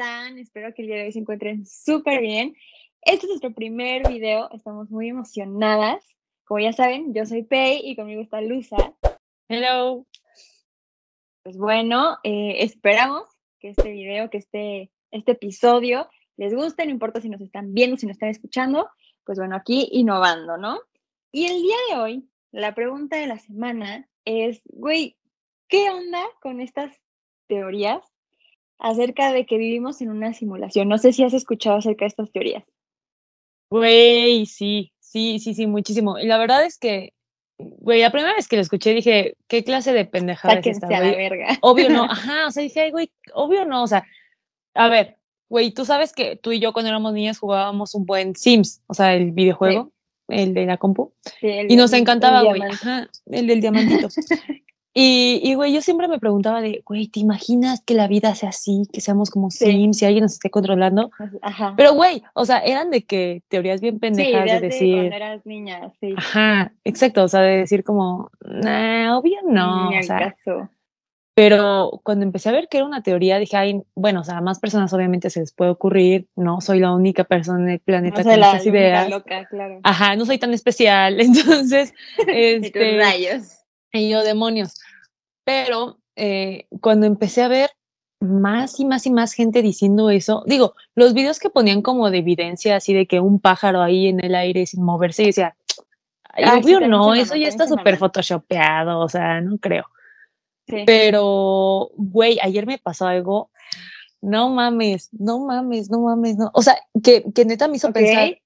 están? Espero que el día de hoy se encuentren súper bien. Este es nuestro primer video, estamos muy emocionadas. Como ya saben, yo soy Pei y conmigo está Luza. Hello. Pues bueno, eh, esperamos que este video, que este, este episodio les guste, no importa si nos están viendo, si nos están escuchando, pues bueno, aquí innovando, ¿no? Y el día de hoy, la pregunta de la semana es, güey, ¿qué onda con estas teorías acerca de que vivimos en una simulación. No sé si has escuchado acerca de estas teorías. Güey, sí, sí, sí, sí, muchísimo. Y la verdad es que, güey, la primera vez que lo escuché dije, ¿qué clase de pendejada es esta, la verga. Obvio no, ajá, o sea, dije, güey, obvio no, o sea, a ver, güey, tú sabes que tú y yo cuando éramos niños jugábamos un buen Sims, o sea, el videojuego. El de la compu. y nos encantaba, güey. El del diamantito. Y, güey, yo siempre me preguntaba de, güey, ¿te imaginas que la vida sea así, que seamos como Sims y alguien nos esté controlando? Ajá. Pero, güey, o sea, eran de que teorías bien pendejas de decir. cuando eras niña, sí. Ajá, exacto, o sea, de decir como, nah, obvio no. o sea, Pero cuando empecé a ver que era una teoría, dije, ay, bueno, o sea, a más personas obviamente se les puede ocurrir, no soy la única persona en el planeta con estas ideas. Loca, claro. Ajá, no soy tan especial, entonces, este. rayos y yo, demonios. Pero eh, cuando empecé a ver más y más y más gente diciendo eso, digo, los videos que ponían como de evidencia, así de que un pájaro ahí en el aire sin moverse, y decía, obvio no, eso ya está súper photoshopeado, o sea, no creo. Pero, güey, ayer me pasó algo, no mames, no mames, no mames, no, o sea, que, que neta me hizo pensar,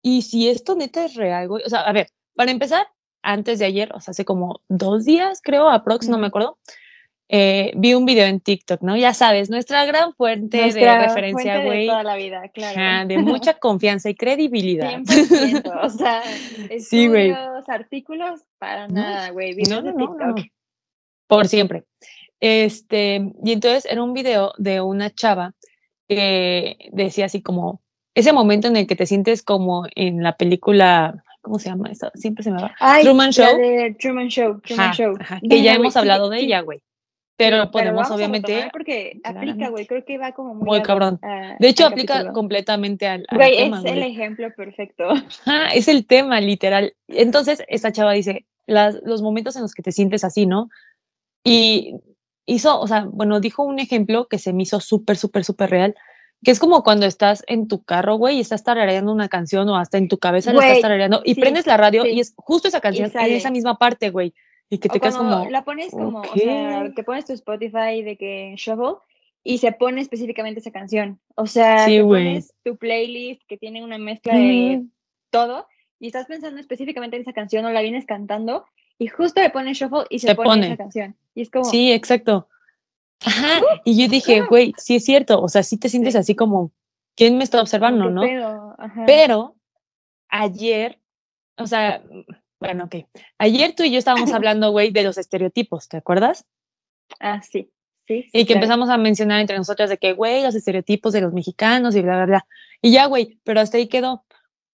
y si esto neta es real, güey, o sea, a ver, para empezar, antes de ayer, o sea, hace como dos días, creo, aprox, no me acuerdo, eh, vi un video en TikTok, ¿no? Ya sabes, nuestra gran fuente de referencia, güey. De toda la vida, claro. de mucha confianza y credibilidad. 100%, o sea, estudios, artículos, para nada, güey. No, no, no, Por siempre. Este, y entonces era un video de una chava que decía así como, ese momento en el que te sientes como en la película ¿cómo se llama esta? Siempre se me va. Truman Show. Truman Show, Truman Show. que ya hemos hablado de ella, güey. Pero podemos obviamente. porque aplica, güey, creo que va como muy. Muy cabrón. de hecho, aplica completamente al. güey, es el ejemplo perfecto. Ah, es el tema, literal. Entonces, esta chava dice: las, los momentos en los que te sientes así, ¿no? Y hizo, o sea, bueno, dijo un ejemplo que se me hizo súper, súper, súper real que es como cuando estás en tu carro, güey, y estás tarareando una canción o hasta en tu cabeza la estás tarareando y prendes la radio y es justo esa canción en esa misma parte, güey. Y que te quedas como. La pones como, o sea, que pones tu Spotify de que Shuffle y se pone específicamente esa canción. O sea, te pones tu playlist que tiene una mezcla de todo y estás pensando específicamente en esa canción o la vienes cantando y justo le pones Shuffle y se, pone, esa canción. Y es como. Sí, exacto. Ajá, y yo dije, güey, sí es cierto, o sea, sí te sientes así como, ¿quién me está observando, no? Pero ayer, o sea, bueno, ok, ayer tú y yo estábamos hablando, güey, de los estereotipos, ¿te acuerdas? Ah, sí. Sí, y que empezamos a mencionar entre nosotras de que, güey, los estereotipos de los mexicanos y bla, bla, bla. Y ya, güey, pero hasta ahí quedó.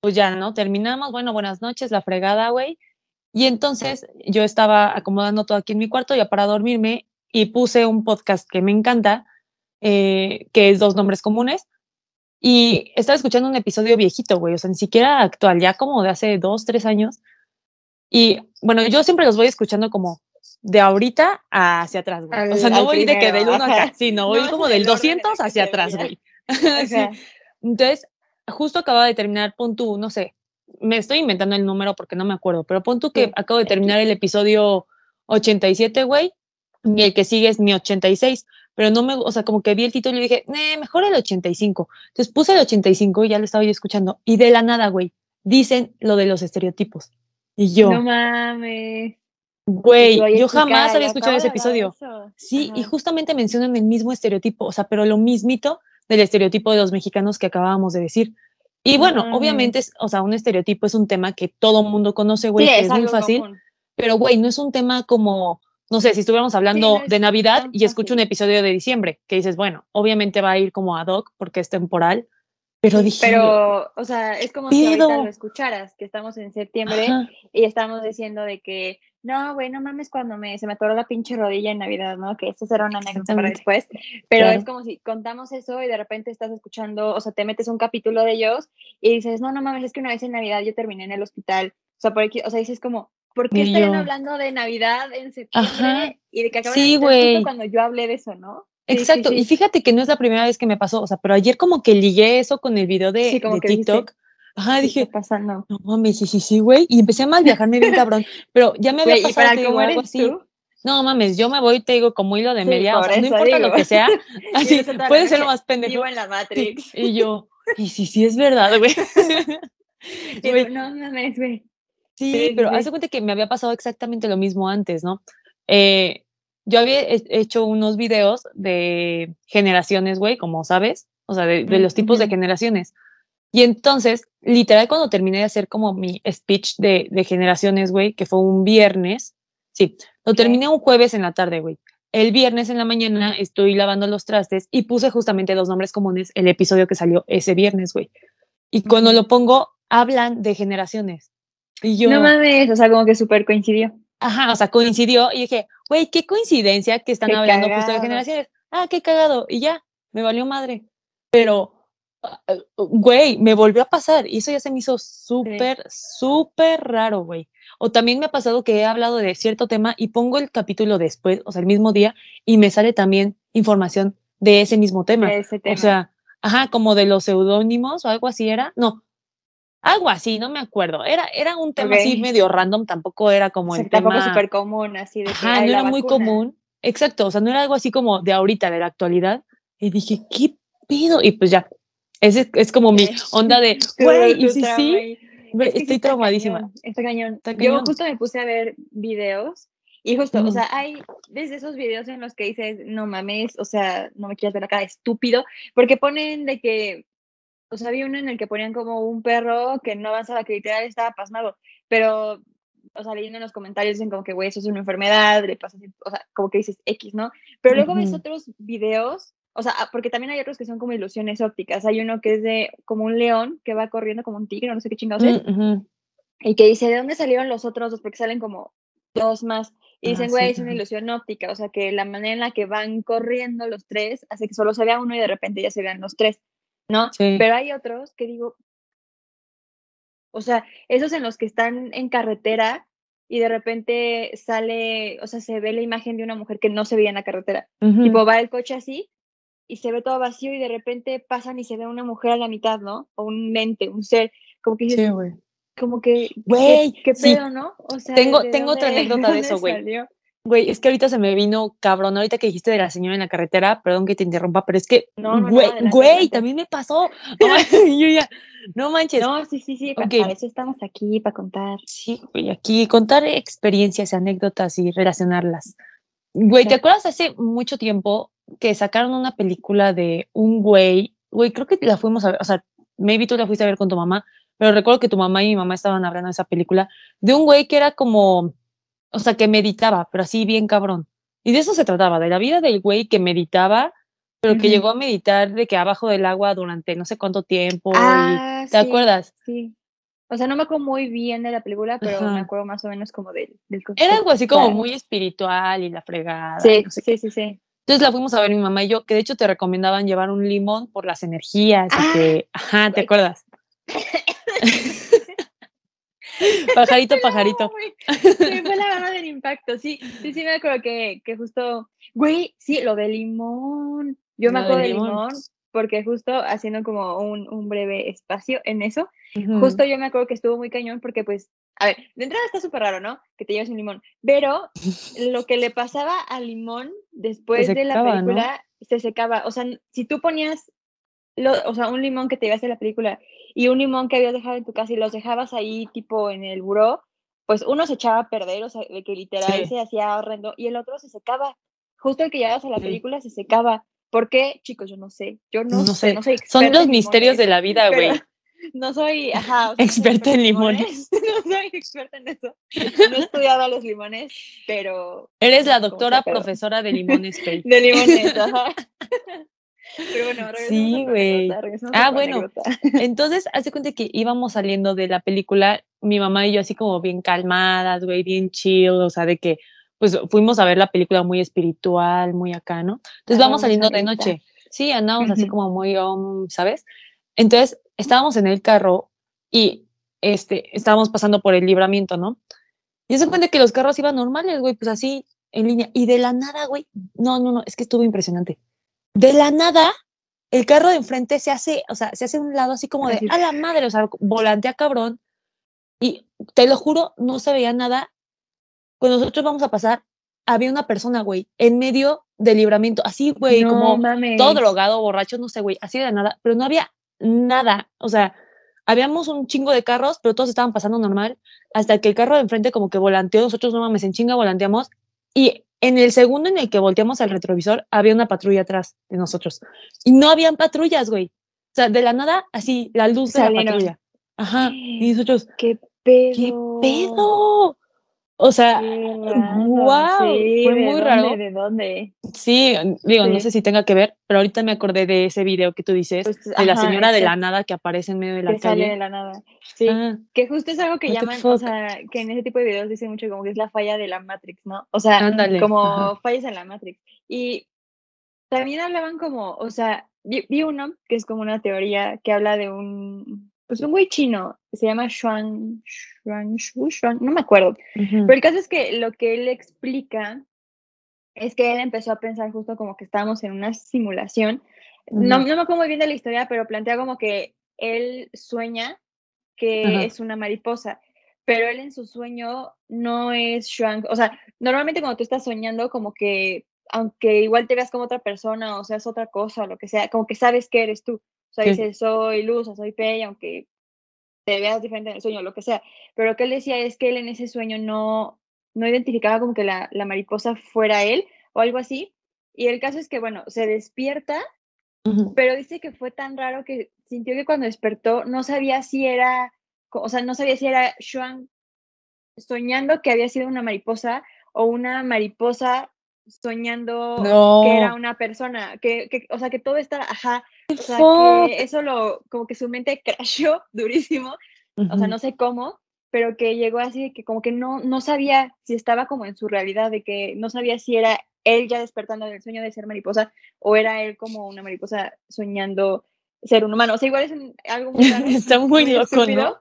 Pues ya, ¿no? Terminamos, bueno, buenas noches, la fregada, güey. Y entonces yo estaba acomodando todo aquí en mi cuarto ya para dormirme y puse un podcast que me encanta, eh, que es Dos Nombres Comunes, y estaba escuchando un episodio viejito, güey, o sea, ni siquiera actual, ya como de hace dos, tres años. Y bueno, yo siempre los voy escuchando como de ahorita hacia atrás, güey. o sea, no voy de que del uno acá, sino voy como del 200 hacia atrás, güey. Entonces, justo acaba de terminar, pon tú, no sé, me estoy inventando el número porque no me acuerdo, pero pon tú que acabo de terminar el episodio 87, güey, y el que sigue es mi 86, pero no me, o sea, como que vi el título y dije, mejor el 85. Entonces puse el 85 y ya lo estaba yo escuchando, y de la nada, güey, dicen lo de los estereotipos. Y yo. No mames. Güey, yo jamás había escuchado ese episodio. Sí, y justamente mencionan el mismo estereotipo, o sea, pero lo mismito del estereotipo de los mexicanos que acabábamos de decir. Y bueno, obviamente, es, o sea, un estereotipo es un tema que todo mundo conoce, güey, que es, muy fácil, pero güey, no es un tema como no sé, si estuviéramos hablando de Navidad y escucho un episodio de diciembre, que dices, bueno, obviamente va a ir como ad hoc porque es temporal, pero dije... Pero, o sea, es como si ahorita lo escucharas, que estamos en septiembre y estamos diciendo de que no, güey, no mames cuando me, se me atoró la pinche rodilla en Navidad, ¿no? Que esto será una anécdota para después. Pero Claro. es como si contamos eso y de repente estás escuchando, o sea, te metes un capítulo de ellos y dices, no, no mames, es que una vez en Navidad yo terminé en el hospital. O sea, por aquí, o sea, dices como, ¿por qué estarían hablando de Navidad en septiembre Ajá. y de que acaban Sí, de cuando yo hablé de eso, ¿no? Sí, sí, Exacto, sí. y fíjate que no es la primera vez que me pasó, o sea, pero ayer como que ligué eso con el video de, Sí, como de que TikTok. Ajá, ¿Qué dije, está pasando? no mames, sí, sí, sí, güey. Y empecé a mal viajarme bien cabrón. Pero ya me había Güey, y pasado, para digo, algo así. tú, No mames, yo me voy, te digo, como hilo de media. O sea, no importa lo que sea. Así, la puede ser lo más pendejo. Vivo en la Sí, Matrix. Y yo, y sí, sí, es verdad, güey. No mames, güey. Sí, Sí, pero sí. haz de cuenta que me había pasado exactamente lo mismo antes, ¿no? Eh, yo había he- hecho unos videos de generaciones, güey, como sabes, o sea, de, de los tipos de generaciones. Y entonces, literal, cuando terminé de hacer como mi speech de, de generaciones, güey, que fue un viernes, sí, lo terminé un jueves en la tarde, güey. El viernes en la mañana estoy lavando los trastes y puse justamente los nombres comunes, el episodio que salió ese viernes, güey. Y cuando lo pongo, hablan de generaciones. Y yo, No mames, o sea, como que súper coincidió. Ajá, o sea, coincidió y dije, güey, qué coincidencia que están Qué hablando justo de generaciones. Ah, qué cagado. Y ya, me valió madre. Pero, ah, ah, güey, me volvió a pasar y eso ya se me hizo súper, súper raro, güey. O también me ha pasado que he hablado de cierto tema y pongo el capítulo después, o sea, el mismo día, y me sale también información de ese mismo tema. De ese tema. O sea, ajá, como de los seudónimos o algo así era. No, algo así, no me acuerdo. Era, era un tema así Ok. medio random, tampoco era como o sea, el tampoco tema. es súper común, así de Ajá, "Ay, no era muy vacuna". común. Exacto, o sea, no era algo así como de ahorita, de la actualidad. Y dije, ¿qué pido? Y pues ya, ese es como mi onda de, güey, y trauma sí, ahí. güey, Es que sí estoy está traumadísima. cañón, Está cañón. Está Yo cañón. justo me puse a ver videos y justo, o Ujú. sea, hay desde esos videos en los que dices, no mames, o sea, no me quieras ver la cara estúpido, porque ponen de que, o sea, había uno en el que ponían como un perro que no avanzaba, que literal estaba pasmado, pero, o sea, leyendo en los comentarios dicen como que, güey, eso es una enfermedad, le pasa o sea, como que dices X, ¿no? Pero luego ves Ujú. otros videos, o sea, ah, porque también hay otros que son como ilusiones ópticas. Hay uno que es de como un león que va corriendo como un tigre, no sé qué chingados es, Mm, ujú. y que dice, ¿de dónde salieron los otros dos? Porque salen como dos más. Y Ah, dicen, sí, güey, es una ilusión óptica, o sea, que la manera en la que van corriendo los tres hace que solo se vea uno y de repente ya se vean los tres, ¿no? Sí. Pero hay otros que digo, o sea, esos en los que están en carretera y de repente sale, o sea, se ve la imagen de una mujer que no se veía en la carretera. Ujú. Tipo, va el coche así y se ve todo vacío y de repente pasan y se ve una mujer a la mitad, ¿no? O un ente, un ser, como que Sí, güey. como que, ¿qué, Güey, qué pedo, no? O sea, Tengo- ¿de tengo otra anécdota de eso, güey. Güey, es que ahorita se me vino cabrón, ahorita que dijiste de la señora en la carretera, perdón que te interrumpa, pero es que, No, no, no, güey, güey, también me pasó. No, yo ya, no manches. No, sí, sí, sí, para eso estamos aquí, para contar. Sí, güey, aquí contar experiencias, anécdotas y relacionarlas. Güey, ¿te acuerdas hace mucho tiempo que sacaron una película de un güey? Güey, creo que la fuimos a ver, o sea, maybe tú la fuiste a ver con tu mamá, pero recuerdo que tu mamá y mi mamá estaban hablando de esa película, de un güey que era como, o sea, que meditaba, pero así bien cabrón. Y de eso se trataba, de la vida del güey que meditaba, pero que llegó a meditar de que abajo del agua durante no sé cuánto tiempo. Ah, y, ¿Te sí, acuerdas? Sí. O sea, no me acuerdo muy bien de la película, pero me acuerdo más o menos como del, del Era algo así como muy espiritual y la fregada. Sí, no sé sí, sí, sí. Entonces la fuimos a ver mi mamá y yo, que de hecho te recomendaban llevar un limón por las energías y Ah, que, ajá, ¿te acuerdas? pajarito, pajarito. Sí, fue la gama del impacto. Sí, sí, sí, me acuerdo que, que justo, güey, sí, lo del limón. Yo me acuerdo del limón. limón porque justo haciendo como un, un breve espacio en eso, justo yo me acuerdo que estuvo muy cañón porque pues, a ver, de entrada está súper raro, ¿no? Que te lleves un limón, pero lo que le pasaba al limón después de la película se secaba. O sea, si tú ponías, lo, o sea, un limón que te llevaste a la película y un limón que habías dejado en tu casa y los dejabas ahí tipo en el buró, pues uno se echaba a perder, o sea, de que literal Sí. se hacía horrendo y el otro se secaba. Justo el que llevabas a la Sí. película se secaba. ¿Por qué? Chicos, yo no sé. Yo no, No sé, sé. no soy Son los misterios limones, de la vida, güey. no soy, ajá, o sea, no Experta en limones. no soy experta en eso. No he estudiado los limones, pero Eres la doctora profesora de limones, Pei. de limones, ajá. Pero bueno, Sí, güey. Ah, bueno. Entonces, hace cuenta que íbamos saliendo de la película, mi mamá y yo así como bien calmadas, güey, bien chill, o sea, de que pues fuimos a ver la película muy espiritual, muy acá, ¿no? Entonces vamos saliendo de noche. Sí, andamos así como muy, um, ¿sabes? Entonces estábamos en el carro y este, estábamos pasando por el libramiento, ¿no? Y se cuenta que los carros iban normales, güey, pues así en línea. Y de la nada, güey, no, no, no, es que estuvo impresionante. De la nada, el carro de enfrente se hace, o sea, se hace un lado así como de, a la madre, o sea, volantea cabrón. Y te lo juro, no se veía nada. Cuando nosotros vamos a pasar, había una persona, güey, en medio del libramiento, así, güey, como todo drogado, borracho, no sé, güey, así de nada, pero no había nada, o sea, habíamos un chingo de carros, pero todos estaban pasando normal, hasta que el carro de enfrente como que volanteó, nosotros no mames, en chinga volanteamos, y en el segundo en el que volteamos al retrovisor, había una patrulla atrás de nosotros. Y no habían patrullas, güey. O sea, de la nada, así, la luz de la patrulla. Ajá. Y nosotros, ¿qué pedo? ¿Qué pedo? O sea, wow, fue muy raro. ¿De dónde? Sí, digo, no sé si tenga que ver, pero ahorita me acordé de ese video que tú dices, pues, de la señora de la nada que aparece en medio de la que calle. Sale de la nada. Sí, ah. que justo es algo que llaman, o sea, que en ese tipo de videos dicen mucho como que es la falla de la Matrix, ¿no? O sea, como fallas en la Matrix. Y también hablaban como, o sea, vi uno que es como una teoría que habla de un pues un güey chino, se llama Xuan, Xuan, Xuan, no me acuerdo. Pero el caso es que lo que él explica es que él empezó a pensar justo como que estábamos en una simulación. no, no, me acuerdo muy bien de la historia, pero plantea como que él sueña que es una mariposa, pero él en su sueño no es Xuan. O sea, normalmente cuando tú estás soñando, como que, aunque igual te veas como otra persona o seas otra cosa o lo que sea, como que sabes que eres tú. O sea, dice, soy Luz o soy Pei, aunque te veas diferente en el sueño, lo que sea. Pero lo que él decía es que él en ese sueño no, no identificaba como que la, la mariposa fuera él o algo así. Y el caso es que, bueno, se despierta, pero dice que fue tan raro que sintió que cuando despertó no sabía si era, o sea, no sabía si era Xuan soñando que había sido una mariposa o una mariposa soñando que era una persona, que, que, o sea, que todo estaba, ajá, o sea, que eso lo, como que su mente crashó durísimo, o sea, no sé cómo, pero que llegó así de que como que no, no sabía si estaba como en su realidad, de que no sabía si era él ya despertando del sueño de ser mariposa o era él como una mariposa soñando ser un humano. O sea, igual es algo muy raro. Está muy, loco, ¿no?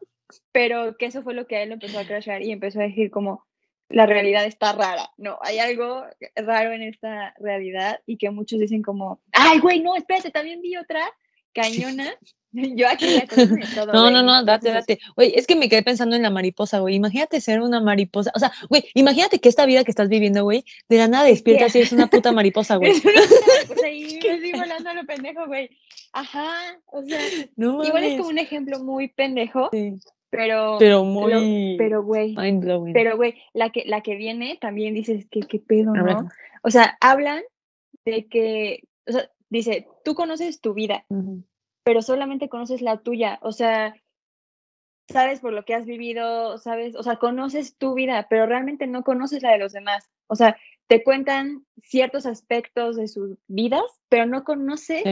Pero que eso fue lo que a él empezó a crashar y empezó a decir como, la realidad está rara. No, hay algo raro en esta realidad y que muchos dicen como, ay, güey, no, espérate, también vi otra cañona. Yo aquí todo. No, no, no, date, date. Güey, es que me quedé pensando en la mariposa, güey. Imagínate ser una mariposa. O sea, güey, imagínate que esta vida que estás viviendo, güey, de la nada despiertas y es una puta mariposa, güey. Me estoy volando a lo pendejo, güey. Ajá, o sea, igual es como un ejemplo muy pendejo, sí. Pero, pero muy. pero, güey. Pero, güey, la que, la que viene también dices que qué pedo, ¿no? O sea, hablan de que, o sea, dice, tú conoces tu vida, pero solamente conoces la tuya. O sea, sabes por lo que has vivido, sabes, o sea, conoces tu vida, pero realmente no conoces la de los demás. O sea, te cuentan ciertos aspectos de sus vidas, pero no conoces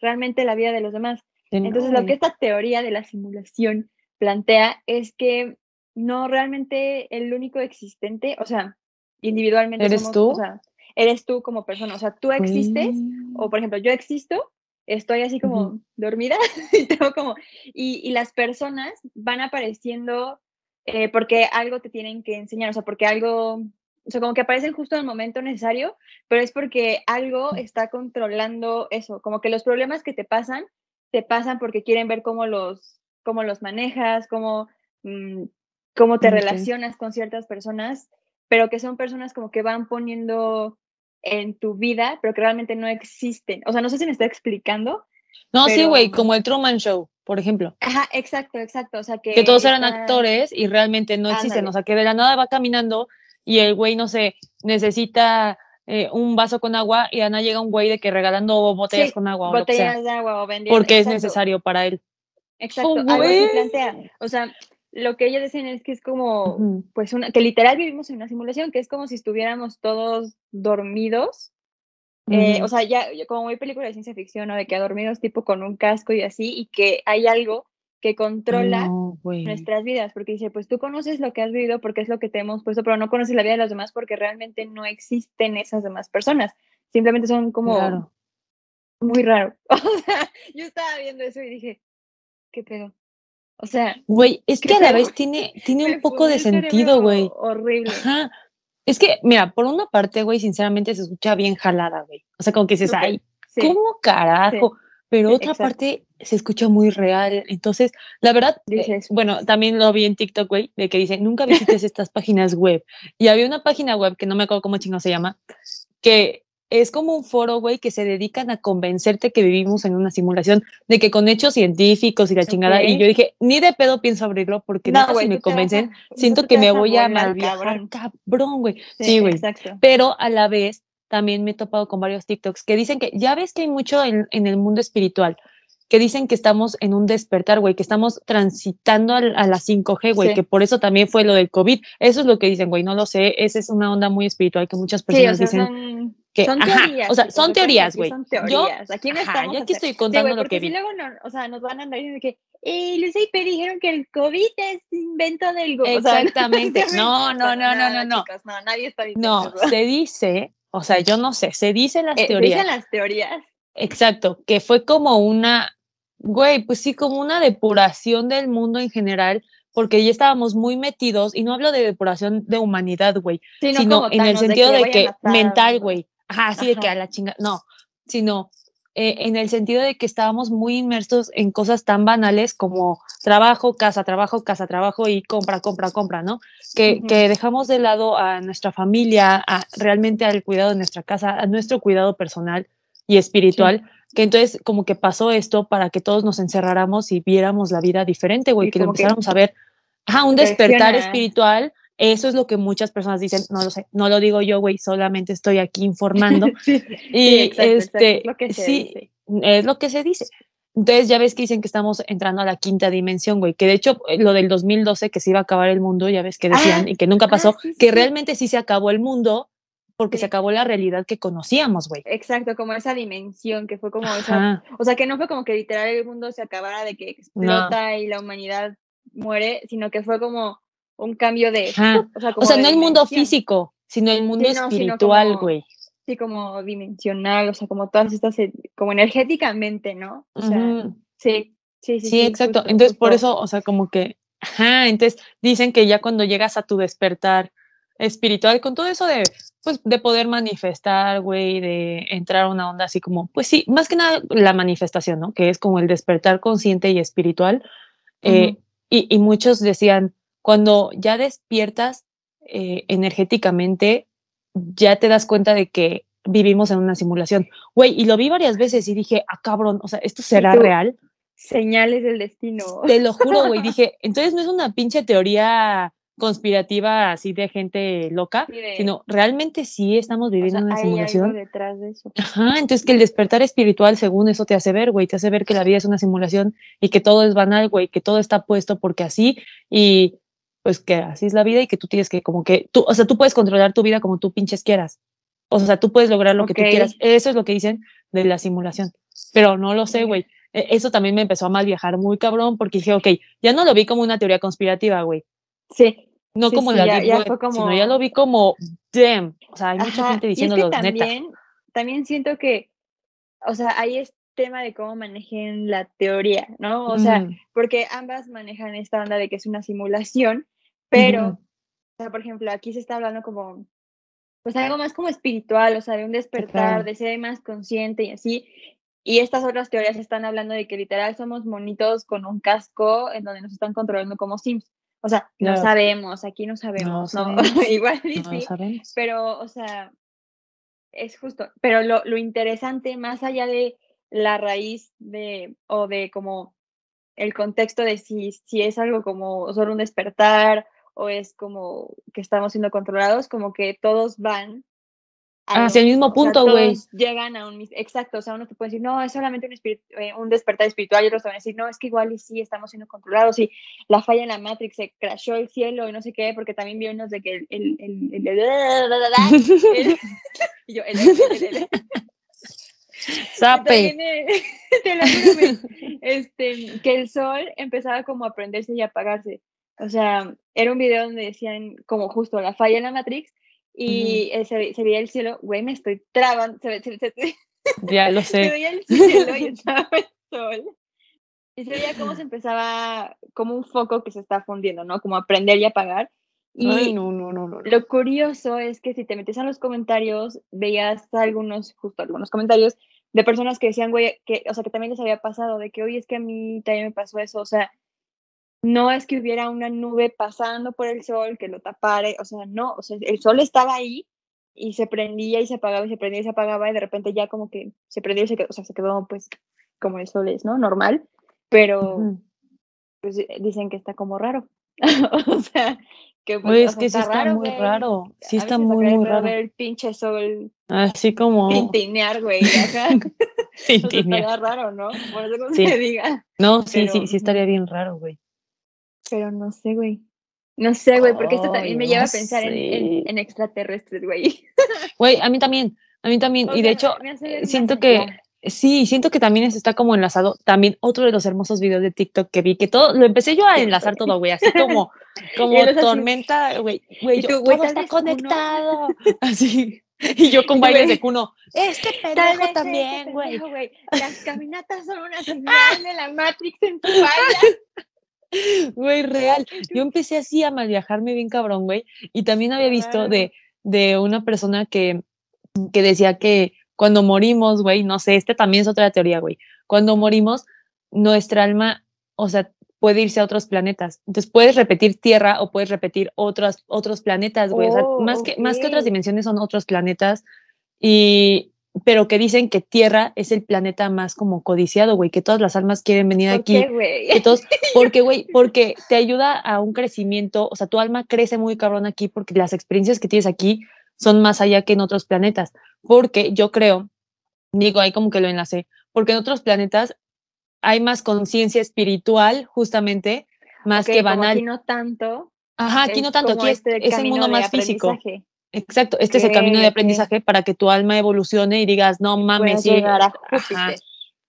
realmente la vida de los demás. Entonces, lo que esta teoría de la simulación plantea es que no realmente el único existente, o sea, individualmente ¿Eres tú? O sea, eres tú como persona, o sea, tú existes, o por ejemplo, yo existo, estoy así como dormida, y, tengo como, y, y, las personas van apareciendo eh, porque algo te tienen que enseñar, o sea, porque algo, o sea, como que aparecen justo en el momento necesario, pero es porque algo está controlando eso, como que los problemas que te pasan, te pasan porque quieren ver cómo los cómo los manejas, cómo, mm, cómo te relacionas con ciertas personas, pero que son personas como que van poniendo en tu vida, pero que realmente no existen. O sea, no sé si me estoy explicando. No, sí, güey, como el Truman Show, por ejemplo. Ajá, exacto, exacto. O sea, que, que todos eran actores y realmente no existen. O sea, que de la nada va caminando y el güey, no sé, necesita eh, un vaso con agua y Ana llega un güey de que regalando botellas con agua. Botellas de agua o vendiendo. Porque es necesario para él. Exacto, algo que plantea. O sea, lo que ellos dicen es que es como, pues, una, que literal vivimos en una simulación, que es como si estuviéramos todos dormidos. Eh, o sea, ya como muy película de ciencia ficción, ¿no? De que dormidos tipo con un casco y así, y que hay algo que controla nuestras vidas, porque dice, pues tú conoces lo que has vivido porque es lo que te hemos puesto, pero no conoces la vida de los demás porque realmente no existen esas demás personas, simplemente son como muy raro. O sea, yo estaba viendo eso y dije, ¿qué pedo? O sea, güey, es que a la vez tiene, tiene un poco de sentido, güey. Horrible. Ajá. Es que, mira, por una parte, güey, sinceramente se escucha bien jalada, güey. O sea, como que dices, ay, ¿cómo carajo? Pero otra parte se escucha muy real. Entonces, la verdad, eh, bueno, también lo vi en TikTok, güey, de que dicen, nunca visites estas páginas web. Y había una página web que no me acuerdo cómo chingo se llama, que es como un foro, güey, que se dedican a convencerte que vivimos en una simulación, de que con hechos científicos y la chingada. Y yo dije, ni de pedo pienso abrirlo porque no, si me convencen, siento que me voy a, viajar, cabrón, güey. Sí, güey. Pero a la vez también me he topado con varios TikToks que dicen que ya ves que hay mucho en, el mundo espiritual que dicen que estamos en un despertar, güey, que estamos transitando a, la 5G, güey, que por eso también fue lo del COVID. Eso es lo que dicen, güey, no lo sé, esa es una onda muy espiritual que muchas personas dicen que, son teorías. O sea, son teorías, güey. Son teorías. aquí no estamos. Yo aquí estoy contando lo que vi. Si luego no, o sea, nos van a andar diciendo que, eh, Luis y dijeron que el COVID es invento del gobierno. Exactamente. no, no, no, no, no, no. no, nadie está diciendo No, se dice o sea, yo no sé, se dicen las teorías. Se dicen las teorías. Exacto, que fue como una, güey, pues sí, como una depuración del mundo en general, porque ya estábamos muy metidos, y no hablo de depuración de humanidad, güey, sino, en el sentido de que, mental, güey, ajá, así de que a la chinga, no, sino eh, en el sentido de que estábamos muy inmersos en cosas tan banales como trabajo, casa, trabajo, casa, trabajo y compra, compra, compra, ¿no? Que, que dejamos de lado a nuestra familia, a, realmente al cuidado de nuestra casa, a nuestro cuidado personal y espiritual. Que entonces como que pasó esto para que todos nos encerráramos y viéramos la vida diferente, güey, que empezáramos a ver, ajá, un despertar espiritual eso es lo que muchas personas dicen, no lo sé, no lo digo yo, güey, solamente estoy aquí informando. y este, es lo que se sí, dice. es lo que se dice. Entonces ya ves que dicen que estamos entrando a la quinta dimensión, güey, que de hecho eh, lo del 2012 que se iba a acabar el mundo, ya ves que decían ah, y que nunca ah, pasó, que realmente sí se acabó el mundo porque se acabó la realidad que conocíamos, güey. Exacto, como esa dimensión que fue como esa, o sea, que no fue como que literal el mundo se acabara de que explota y la humanidad muere, sino que fue como un cambio de... O sea, no el mundo físico, sino el mundo espiritual, güey. Sí, como dimensional, o sea, como todas estas, eh, como energéticamente, ¿no? O sea, sí, sí, sí. Sí, exacto. entonces, por eso, o sea, como que, ajá, entonces dicen que ya cuando llegas a tu despertar espiritual, con todo eso de, pues, de poder manifestar, güey, de entrar a una onda así como, pues sí, más que nada la manifestación, ¿no? Que es como el despertar consciente y espiritual. Eh, y, y, muchos decían, cuando ya despiertas eh, energéticamente, ya te das cuenta de que vivimos en una simulación. Güey, y lo vi varias veces y dije, ah, cabrón, o sea, ¿esto será real? Señales del destino. Te lo juro, güey. Dije, entonces no es una pinche teoría conspirativa así de gente loca, sino realmente sí estamos viviendo una simulación. detrás de eso. Ajá, entonces que el despertar espiritual, según eso, te hace ver, güey, te hace ver que la vida es una simulación y que todo es banal, güey, que todo está puesto porque así y pues que así es la vida y que tú tienes que como que, tú, o sea, tú puedes controlar tu vida como tú pinches quieras. O sea, tú puedes lograr lo que tú quieras. Eso es lo que dicen de la simulación. Pero no lo sé, güey. E, eso también me empezó a mal viajar muy cabrón porque dije, ok, ya no lo vi como una teoría conspirativa, güey. Sí. No como la ya, ya como... sino ya lo vi como, damn. O sea, hay mucha gente diciéndolo, también, También siento que, o sea, ahí es tema de cómo manejen la teoría, ¿no? O sea, porque ambas manejan esta onda de que es una simulación, pero, o sea, por ejemplo, aquí se está hablando como, pues algo más como espiritual, o sea, de un despertar, de ser más consciente y así. Y estas otras teorías están hablando de que literal somos monitos con un casco en donde nos están controlando como Sims. O sea, no sabemos, aquí no sabemos, ¿no? Igual sí, pero, o sea, es justo. Pero lo, lo interesante, más allá de la raíz de, o de como el contexto de si, si es algo como solo un despertar o es como que estamos siendo controlados, como que todos van hacia el mismo punto, güey. llegan a un exacto, o sea, uno te puede decir, no, es solamente un, eh, un despertar espiritual, y otros te van a decir, no, es que igual y sí estamos siendo controlados, y la falla en la Matrix, se crashó el cielo y no sé qué, porque también vi unos de que el, el, el, el, el, el, Sape. Te lo juro, güey, este, que el sol empezaba como a prenderse y apagarse. O sea, era un video donde decían como justo la falla en la Matrix y eh, se, se, veía el cielo, güey, me estoy trabando, se, se, se, ya lo sé. se veía el cielo y estaba el sol. Y se veía cómo se empezaba, como un foco que se está fundiendo, ¿no? Como a prender y apagar. Y Ay, no, no, no, no. lo curioso es que si te metes en los comentarios, veías algunos, justo algunos comentarios de personas que decían, güey, que, o sea, que también les había pasado, de que, oye, es que a mí también me pasó eso, o sea, no es que hubiera una nube pasando por el sol que lo tapare, o sea, no, o sea, el sol estaba ahí y se prendía y se apagaba y se prendía y se apagaba y de repente ya como que se prendió y se quedó, o sea, se quedó pues como el sol es, ¿no? Normal, pero pues dicen que está como raro, o sea, que pues, es que sí está raro, muy güey. raro. Sí está muy, muy raro. ver el pinche sol Así como. tintinear, güey. Sí, O sea, raro, ¿no? Por eso no Sí. se diga. No, sí, pero, sí, sí estaría bien raro, güey. Pero no sé, güey. No sé, güey, porque esto también me lleva no a pensar en, en, sé. en extraterrestres, güey. Güey, a mí también, a mí también. O y de hecho, siento que, sí, siento que también eso está como enlazado. También otro de los hermosos videos de TikTok que vi, que todo, lo empecé yo a enlazar todo, güey, así como, como tormenta, güey, güey, todo está uno. conectado. Así. Y yo con bailes de cuno. Este pendejo también, güey. Las caminatas son una señal de la Matrix en tu falla. Güey, real. Yo empecé así a mal viajarme bien cabrón, güey. Y también había visto de, de una persona que, que decía que cuando morimos, güey, no sé, este también es otra teoría, güey. Cuando morimos, nuestra alma, o sea, puede irse a otros planetas. Entonces puedes repetir Tierra o puedes repetir otros, otros planetas, güey. O sea, Oh, más, que, más que otras dimensiones son otros planetas. Y, pero que dicen que Tierra es el planeta más como codiciado, güey, que todas las almas quieren venir ¿Por aquí qué, todos, porque, güey, porque te ayuda a un crecimiento, o sea, tu alma crece muy cabrón aquí porque las experiencias que tienes aquí son más allá que en otros planetas, porque yo creo, digo, ahí como que lo enlacé, porque en otros planetas hay más conciencia espiritual, justamente, más que banal. aquí no tanto, Ajá, aquí es no tanto, aquí es, este es el camino mundo más físico. Exacto, este es el camino de aprendizaje para que tu alma evolucione y digas, no mames, sí, a ajá,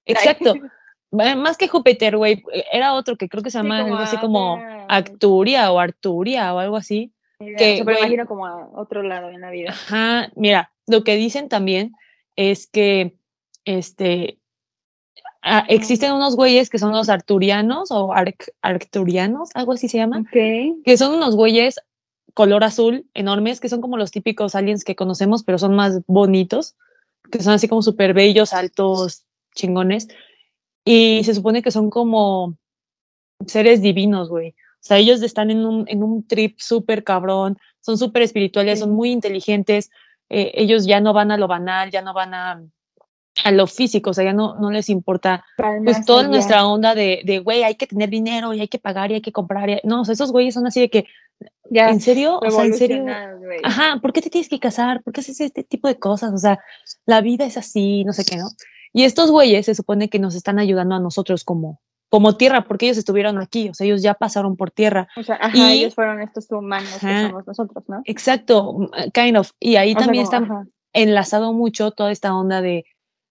exacto. Más que Júpiter, güey, era otro que creo que se llama como algo así a como Acturia o Arturia o algo así. Que, güey, imagino como a otro lado en la vida. ajá, mira, lo que dicen también es que este ah, existen unos güeyes que son los arturianos o arc- arcturianos, algo así se llama, Ok. que son unos güeyes color azul enormes, que son como los típicos aliens que conocemos, pero son más bonitos, que son así como súper bellos, altos, chingones. Y se supone que son como seres divinos, güey. O sea, ellos están en un, en un trip súper cabrón, son súper espirituales, son muy inteligentes, eh, ellos ya no van a lo banal, ya no van a, a lo físico, o sea, ya no, no les importa, pues toda nuestra onda de, de, güey, hay que tener dinero y hay que pagar y hay que comprar. y- no, o sea, esos güeyes son así de que, Ya ¿en serio? O sea, ¿en serio? güey. Ajá, ¿por qué te tienes que casar? ¿Por qué haces este tipo de cosas? O sea, la vida es así, no sé qué, ¿no? Y estos güeyes se supone que nos están ayudando a nosotros como, como tierra, porque ellos estuvieron aquí, o sea, ellos ya pasaron por tierra. O sea, ajá, Y- ellos fueron estos humanos que somos nosotros, ¿no? Exacto, mm, kind of. Y ahí O sea, también como, está ajá. enlazado mucho toda esta onda de,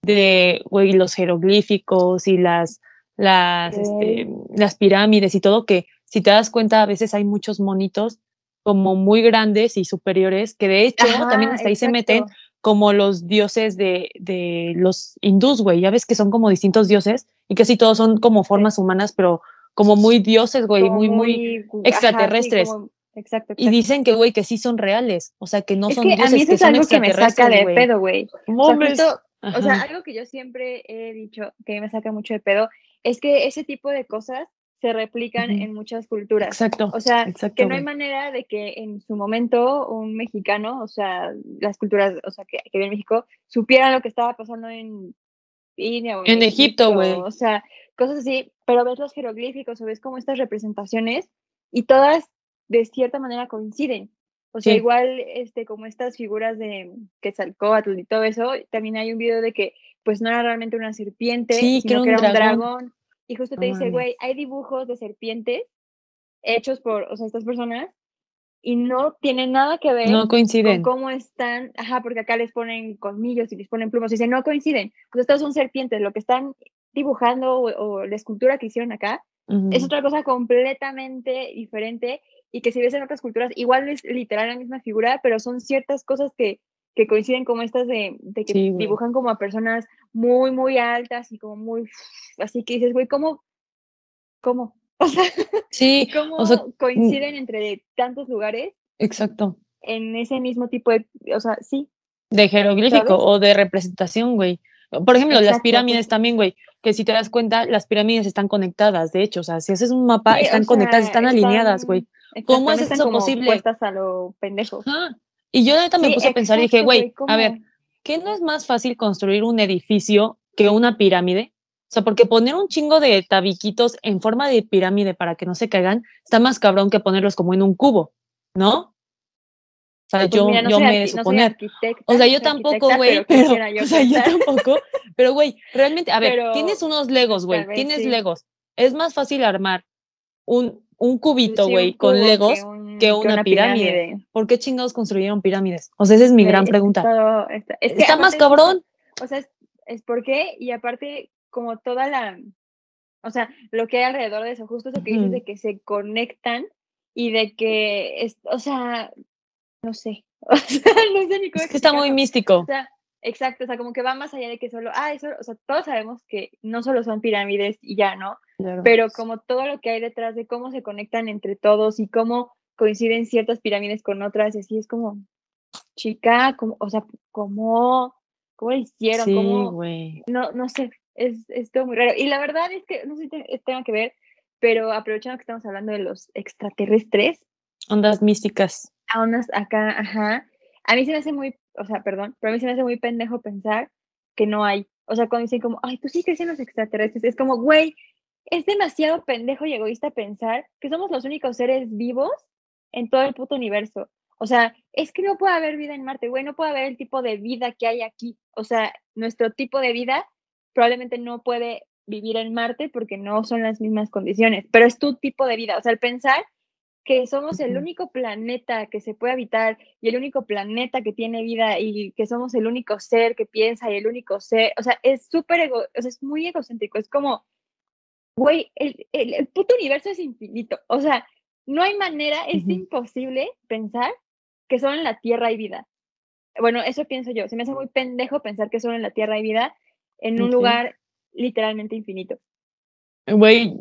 de güey, los jeroglíficos y las, las, este, las pirámides y todo, que si te das cuenta, a veces hay muchos monitos como muy grandes y superiores, que de hecho Ajá, también hasta ahí se meten como los dioses de, de los hindús, güey. Ya ves que son como distintos dioses y casi todos son como formas humanas, pero como muy dioses, güey, muy, muy gu- ajá, sí, extraterrestres. como- exacto, Y dicen que, güey, que sí son reales, o sea, que no es son que a dioses, mí eso que es son algo que me saca de pedo, güey. O sea, O sea, algo que yo siempre he dicho que me saca mucho de pedo es que ese tipo de cosas se replican en muchas culturas. Exacto. O sea, exacto, que no hay manera de que en su momento un mexicano, o sea, las culturas, o sea, que, que vive en México, supieran lo que estaba pasando en India o En Egipto, güey. O sea, cosas así, pero ves los jeroglíficos o ves como estas representaciones y todas de cierta manera coinciden. O sea, Sí. igual este, como estas figuras de Quetzalcóatl y todo eso, también hay un video de que pues no era realmente una serpiente, Sí, sino que un era un dragón. dragón. Y justo te dice, güey, hay dibujos de serpientes hechos por, o sea, estas personas y no tiene nada que ver no coinciden. con cómo están, ajá, porque acá les ponen colmillos y les ponen plumas y dicen, no coinciden. Pues estos son serpientes, lo que están dibujando o, la escultura que hicieron acá es otra cosa completamente diferente y que si ves en otras culturas, igual es literal la misma figura, pero son ciertas cosas que, que coinciden como estas de, de que dibujan como a personas muy, muy altas y como muy, así que dices, güey, ¿cómo? ¿Cómo? O sea, sí, ¿cómo o sea, coinciden entre tantos lugares? Exacto. En ese mismo tipo de, o sea, sí. De jeroglífico o de representación, güey. Por ejemplo, las pirámides también, güey, que si te das cuenta, las pirámides están conectadas, de hecho, o sea, si haces un mapa, están conectadas, están, alineadas, güey. ¿Cómo es eso posible? Puestas a lo pendejo. Y yo ahorita me puse a pensar y dije, güey, a ver, ¿qué no es más fácil construir un edificio que una pirámide? O sea, porque poner un chingo de tabiquitos en forma de pirámide para que no se caigan está más cabrón que ponerlos como en un cubo, ¿no? O sea, pues yo, yo me suponer. o sea, yo tampoco, güey, pero, o sea, yo tampoco, pero güey, realmente, a ver, tienes unos legos, güey, tienes legos. Es más fácil armar un, un cubito, güey, con legos que, una, pirámide. ¿Por qué chingados construyeron pirámides? O sea, esa es mi gran pregunta. está, más cabrón. O sea, es, es por qué, y aparte, como toda la, o sea, lo que hay alrededor de eso, justo eso que dices de que se conectan y de que, es, o sea, no sé, o sea, no sé ni cómo. Es que está muy místico. O sea, exacto, o sea, como que va más allá de que solo, ah, eso, o sea, todos sabemos que no solo son pirámides y ya, ¿no? Pero como todo lo que hay detrás de cómo se conectan entre todos y cómo coinciden ciertas pirámides con otras, así es como, chica, como, o sea, ¿cómo, cómo lo hicieron? Sí, ¿Cómo? No, no sé, es, es, todo muy raro. Y la verdad es que, no sé si tenga que ver, pero aprovechando que estamos hablando de los extraterrestres. Ondas místicas. A ondas acá, ajá. A mí se me hace muy, o sea, perdón, pero a mí se me hace muy pendejo pensar que no hay. O sea, cuando dicen como, ay, tú sí crees en los extraterrestres, es como, güey, es demasiado pendejo y egoísta pensar que somos los únicos seres vivos en todo el puto universo. O sea, es que no puede haber vida en Marte, güey, no puede haber el tipo de vida que hay aquí. O sea, nuestro tipo de vida probablemente no puede vivir en Marte porque no son las mismas condiciones, pero es tu tipo de vida. O sea, el pensar que somos el único planeta que se puede habitar y el único planeta que tiene vida y que somos el único ser que piensa y el único ser, o sea, es súper ego, o sea, es muy egocéntrico, es como, güey, el, el, el, puto universo es infinito, o sea, no hay manera, es imposible pensar que solo en la Tierra hay vida. Bueno, eso pienso yo, se me hace muy pendejo pensar que solo en la Tierra hay vida en un lugar literalmente infinito. Güey,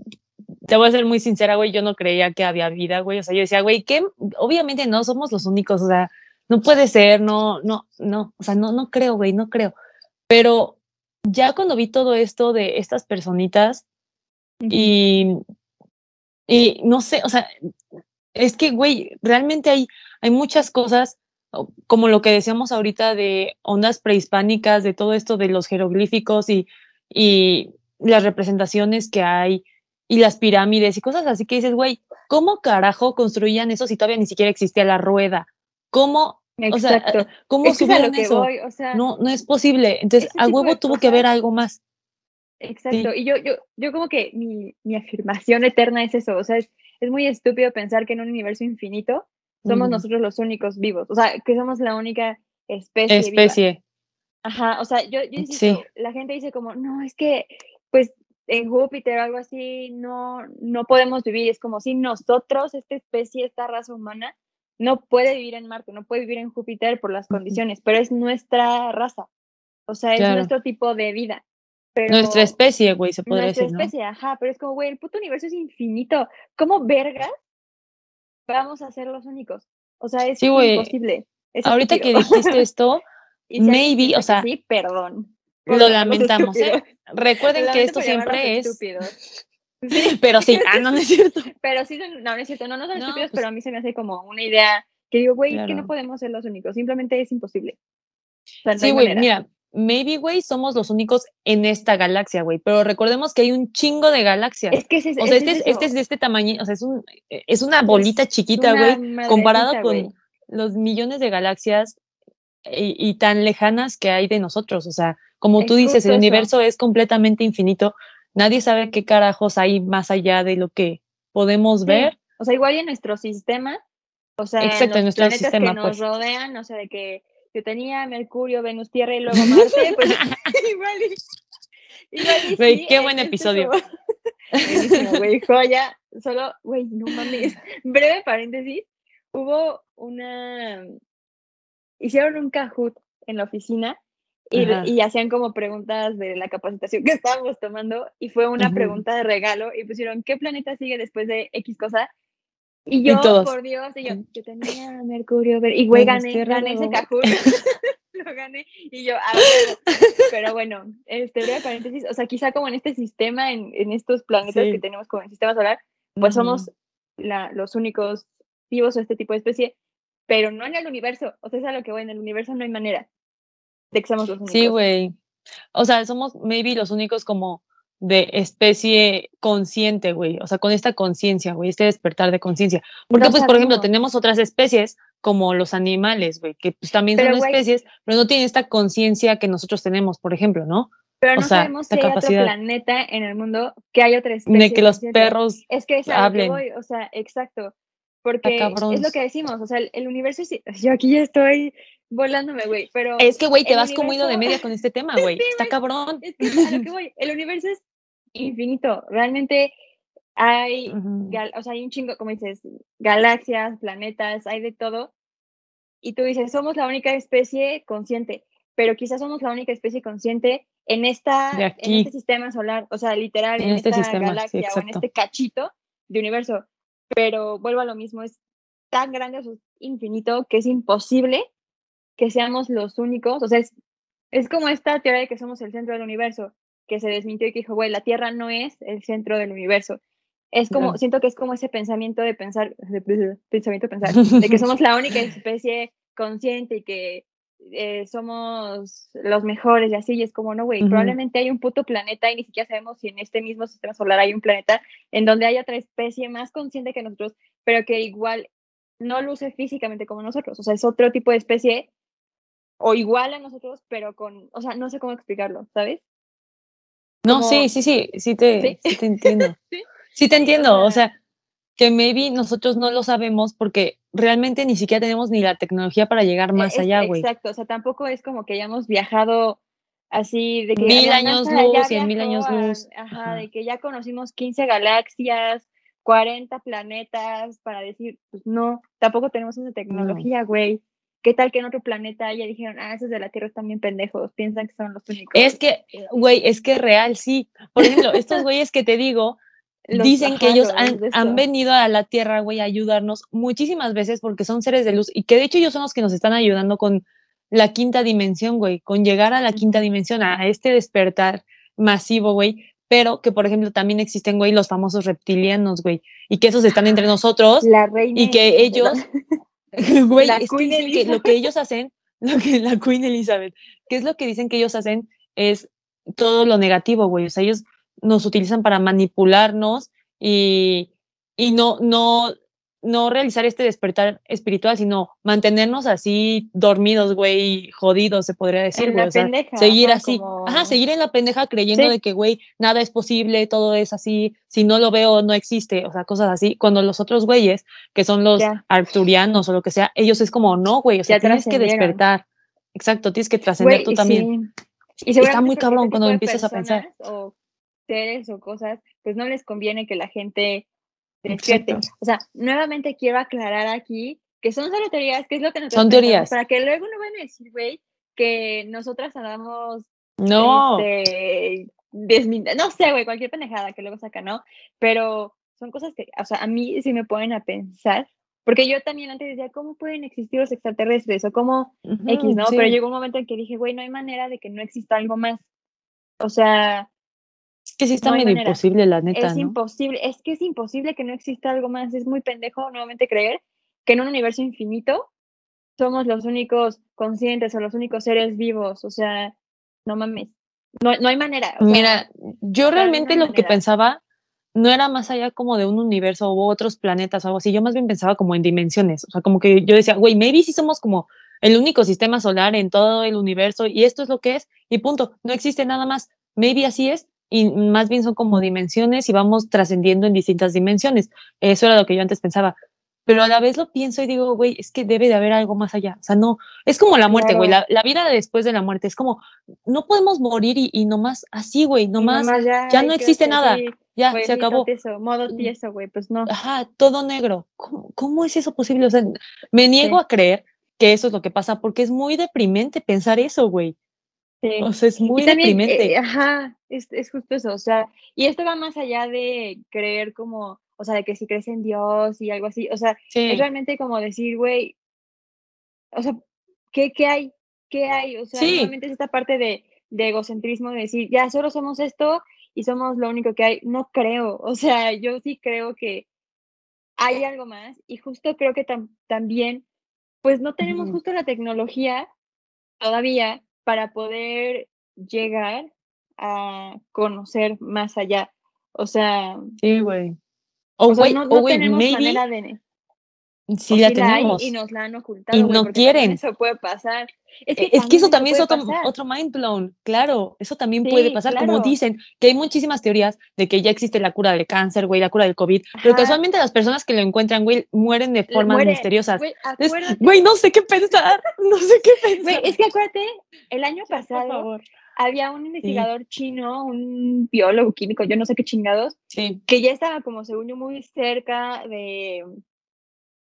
te voy a ser muy sincera, güey, yo no creía que había vida, güey, o sea, yo decía, güey, que obviamente no somos los únicos, o sea, no puede ser, no, no, no, o sea, no, no creo, güey, no creo. Pero ya cuando vi todo esto de estas personitas y, y no sé, o sea, es que, güey, realmente hay, hay muchas cosas como lo que decíamos ahorita de ondas prehispánicas, de todo esto de los jeroglíficos y, y las representaciones que hay y las pirámides y cosas así que dices, güey, ¿cómo carajo construían eso si todavía ni siquiera existía la rueda? ¿Cómo? O sea, ¿cómo subieron eso? no, no es posible. Entonces, a huevo tuvo que haber algo más. Exacto. Y yo, yo, yo como que mi, mi afirmación eterna es eso. O sea, es, es muy estúpido pensar que en un universo infinito somos nosotros los únicos vivos, o sea, que somos la única especie. Especie. Ajá, o sea, yo, yo insisto, la gente dice como, no, es que, pues, en Júpiter o algo así, no, no podemos vivir. Es como si nosotros, esta especie, esta raza humana, no puede vivir en Marte, no puede vivir en Júpiter por las condiciones, pero es nuestra raza. O sea, es nuestro tipo de vida. Nuestra especie, güey, se puede decir. Nuestra especie, ajá, pero es como, güey, el puto universo es infinito. ¿Cómo vergas vamos a ser los únicos. O sea, es imposible. Ahorita que dijiste esto, maybe, o sea, sí, perdón. Lo lamentamos, ¿eh? Recuerden que esto siempre es Sí. Pero sí, ah, no, no es cierto. Pero sí, no, no es cierto, no, no son estúpidos, pues pero a mí se me hace como una idea que digo, güey, que no podemos ser los únicos, simplemente es imposible. sí, güey, mira, maybe, güey, somos los únicos en esta galaxia, güey, pero recordemos que hay un chingo de galaxias. Es que es, o sea, este, es, este es de este tamaño, o sea, es, un, es una bolita chiquita, güey, comparado con los millones de galaxias y, tan lejanas que hay de nosotros. O sea, como tú dices, el universo es completamente infinito. Nadie sabe qué carajos hay más allá de lo que podemos ver. O sea, igual en nuestro sistema O sea, Exacto, en los nuestro planetas sistema, que nos pues. rodean, o sea, de que yo tenía Mercurio, Venus, Tierra y luego Marte, pues igual y, igual y sí, qué eh, buen es episodio. güey, joya. Solo, güey, no mames. Breve paréntesis, hubo una... Hicieron un Kahoot en la oficina y, Ajá. y hacían como preguntas de la capacitación que estábamos tomando y fue una Ujú. pregunta de regalo y pusieron, ¿qué planeta sigue después de X cosa? Y Y yo, todos. por Dios, y yo, yo tenía Mercurio, Ver- y güey, gané, gané ese Kahoot. lo gané y yo, ah, bueno. pero bueno, este, breve paréntesis, o sea, quizá como en este sistema, en, en estos planetas Sí. que tenemos como el sistema solar, pues somos la- los únicos vivos o este tipo de especie, pero no en el universo, o sea, es a lo que voy, en el universo no hay manera de que seamos los únicos. Sí, güey. O sea, somos maybe los únicos como de especie consciente, güey. O sea, con esta conciencia, güey, este despertar de conciencia. Porque, No pues, por ejemplo, tenemos otras especies como los animales, güey, que pues también Pero, son güey- especies, pero no tienen esta conciencia que nosotros tenemos, por ejemplo, ¿no? Pero o no sea, sabemos si hay capacidad. otro planeta en el mundo que hay otra especie. De que los perros Es que es a lo que hablen. voy, o sea, exacto. Porque es lo que decimos, o sea, el, el universo es. Yo aquí ya estoy volándome, güey, pero. Es que, güey, te vas como hilo de universo- media con este tema, güey. Sí, Está güey. cabrón. Es que a lo que voy, el universo es infinito. Realmente hay, o sea, hay un chingo, como dices, galaxias, planetas, hay de todo. Y tú dices, somos la única especie consciente, pero quizás somos la única especie consciente en esta, en este sistema solar, o sea, literal, En en, este esta sistema, sí, galaxia o en este cachito de universo. Pero vuelvo a lo mismo, es tan grande, es infinito, que es imposible que seamos los únicos. O sea, es, es como esta teoría de que somos el centro del universo, que se desmintió y que dijo, güey, la Tierra no es el centro del universo. Es como, Ya. siento que es como ese pensamiento de pensar, de, pensamiento de pensar, de que somos la única especie consciente y que eh, somos los mejores y así, y es como, no, güey, Ujú. probablemente hay un puto planeta y ni siquiera sabemos si en este mismo sistema solar hay un planeta en donde hay otra especie más consciente que nosotros, pero que igual no luce físicamente como nosotros, o sea, es otro tipo de especie o igual a nosotros, pero con, o sea, no sé cómo explicarlo, ¿sabes? No, como- sí, sí, sí, sí te, Sí. sí te entiendo. Sí. Sí te entiendo, o sea- que maybe nosotros no lo sabemos porque realmente ni siquiera tenemos ni la tecnología para llegar más Es- allá, güey. Exacto, o sea, tampoco es como que hayamos viajado así de que Mil años luz, cien mil años a- luz. Ajá, Ajá. de que ya conocimos 15 galaxias, 40 planetas para decir, pues no, tampoco tenemos esa tecnología, güey. ¿Qué tal que en otro planeta ya dijeron, ah, esos de la Tierra están bien pendejos, piensan que son los únicos? Es que, güey, es que real, sí. Por ejemplo, estos güeyes que te digo, Los- dicen que ellos los han, han venido a la Tierra, güey, a ayudarnos muchísimas veces porque son seres de luz y que de hecho ellos son los que nos están ayudando con la quinta dimensión, güey, con llegar a la quinta dimensión, a este despertar masivo, güey, pero que, por ejemplo, también existen, güey, los famosos reptilianos, güey, y que esos están entre nosotros La reina y que ellos, güey, La es que Queen dicen que lo que ellos hacen, lo que la Queen Elizabeth, que es lo que dicen que ellos hacen es todo lo negativo, güey, o sea, ellos nos utilizan para manipularnos y, y no, no, no realizar este despertar espiritual, sino mantenernos así dormidos, güey, jodidos, se podría decir, En güey, la o sea, pendeja, seguir ajá, así, como- ajá, seguir en la pendeja creyendo Sí. de que, güey, nada es posible, todo es así, si no lo veo, no existe, o sea, cosas así, cuando los otros güeyes, que son los Ya. arturianos o lo que sea, ellos es como, no, güey, o sea, Ya tienes que despertar, exacto, tienes que trascender tú también. sí. Y seguramente muy cabrón cuando empiezas a pensar. O seres o cosas, pues no les conviene que la gente despierte. Exacto. O sea, nuevamente quiero aclarar aquí que son solo teorías, que es lo que nosotros Son teorías. Para que luego no van a decir, güey, que nosotras andamos No, este, no sé, güey, cualquier pendejada que luego saca, ¿no? Pero son cosas que, o sea, a mí sí me ponen a pensar, porque yo también antes decía, ¿cómo pueden existir los extraterrestres? O cómo X, Ujú, ¿no? sí. Pero llegó un momento en que dije, güey, no hay manera de que no exista algo más. O sea, que sí está no hay medio manera. imposible, la neta, es ¿no? imposible, es que es imposible que no exista algo más. Es muy pendejo nuevamente creer que en un universo infinito somos los únicos conscientes o los únicos seres vivos. O sea, no mames. No, no hay manera. o sea, Mira, yo realmente lo que pensaba no era más allá como de un universo u otros planetas o algo así, yo más bien pensaba como en dimensiones, o sea, como que yo decía, güey, maybe sí somos como el único sistema solar en todo el universo y esto es lo que es y punto, no existe nada más, maybe así es y más bien son como dimensiones y vamos trascendiendo en distintas dimensiones, eso era lo que yo antes pensaba, pero a la vez lo pienso y digo, güey, es que debe de haber algo más allá. O sea, no, es como la muerte, güey, la, la, vida después de la muerte. Es como, no podemos morir y, y nomás así, güey, nomás, nomás, ya, ya no existe nada. ya, se acabó. Tieso, modo mm. tieso, güey, pues no. Ajá, todo negro. ¿Cómo, ¿Cómo, es eso posible? O sea, me niego sí. a creer que eso es lo que pasa porque es muy deprimente pensar eso, güey. Sí. O sea, es muy también, deprimente. Eh, ajá, es, es justo eso. O sea, y esto va más allá de creer como o sea, de que si crees en Dios y algo así, o sea, sí. es realmente como decir, güey, o sea, ¿qué, ¿qué, hay? ¿Qué hay? O sea, sí. realmente es esta parte de, de, egocentrismo, de decir, ya solo somos esto y somos lo único que hay. No creo, o sea, yo sí creo que hay algo más y justo creo que tam también, pues no tenemos uh -huh. justo la tecnología todavía para poder llegar a conocer más allá. O sea, sí, güey. O, o sea, no, no tenemos maybe, manera de... Sí, la, si la tenemos. y nos la han ocultado. Y no quieren. Eso puede pasar. Es que, es que eso también es otro, otro, mind blown. Claro, eso también sí, puede pasar. Claro. Como dicen, que hay muchísimas teorías de que ya existe la cura del cáncer, güey, la cura del COVID. Ajá. Pero casualmente las personas que lo encuentran, güey, mueren de formas misteriosas. Güey, no sé qué pensar. No sé qué pensar. Es que acuérdate, el año pasado había un investigador sí. chino, un biólogo químico, yo no sé qué chingados, sí. que ya estaba como según yo muy cerca de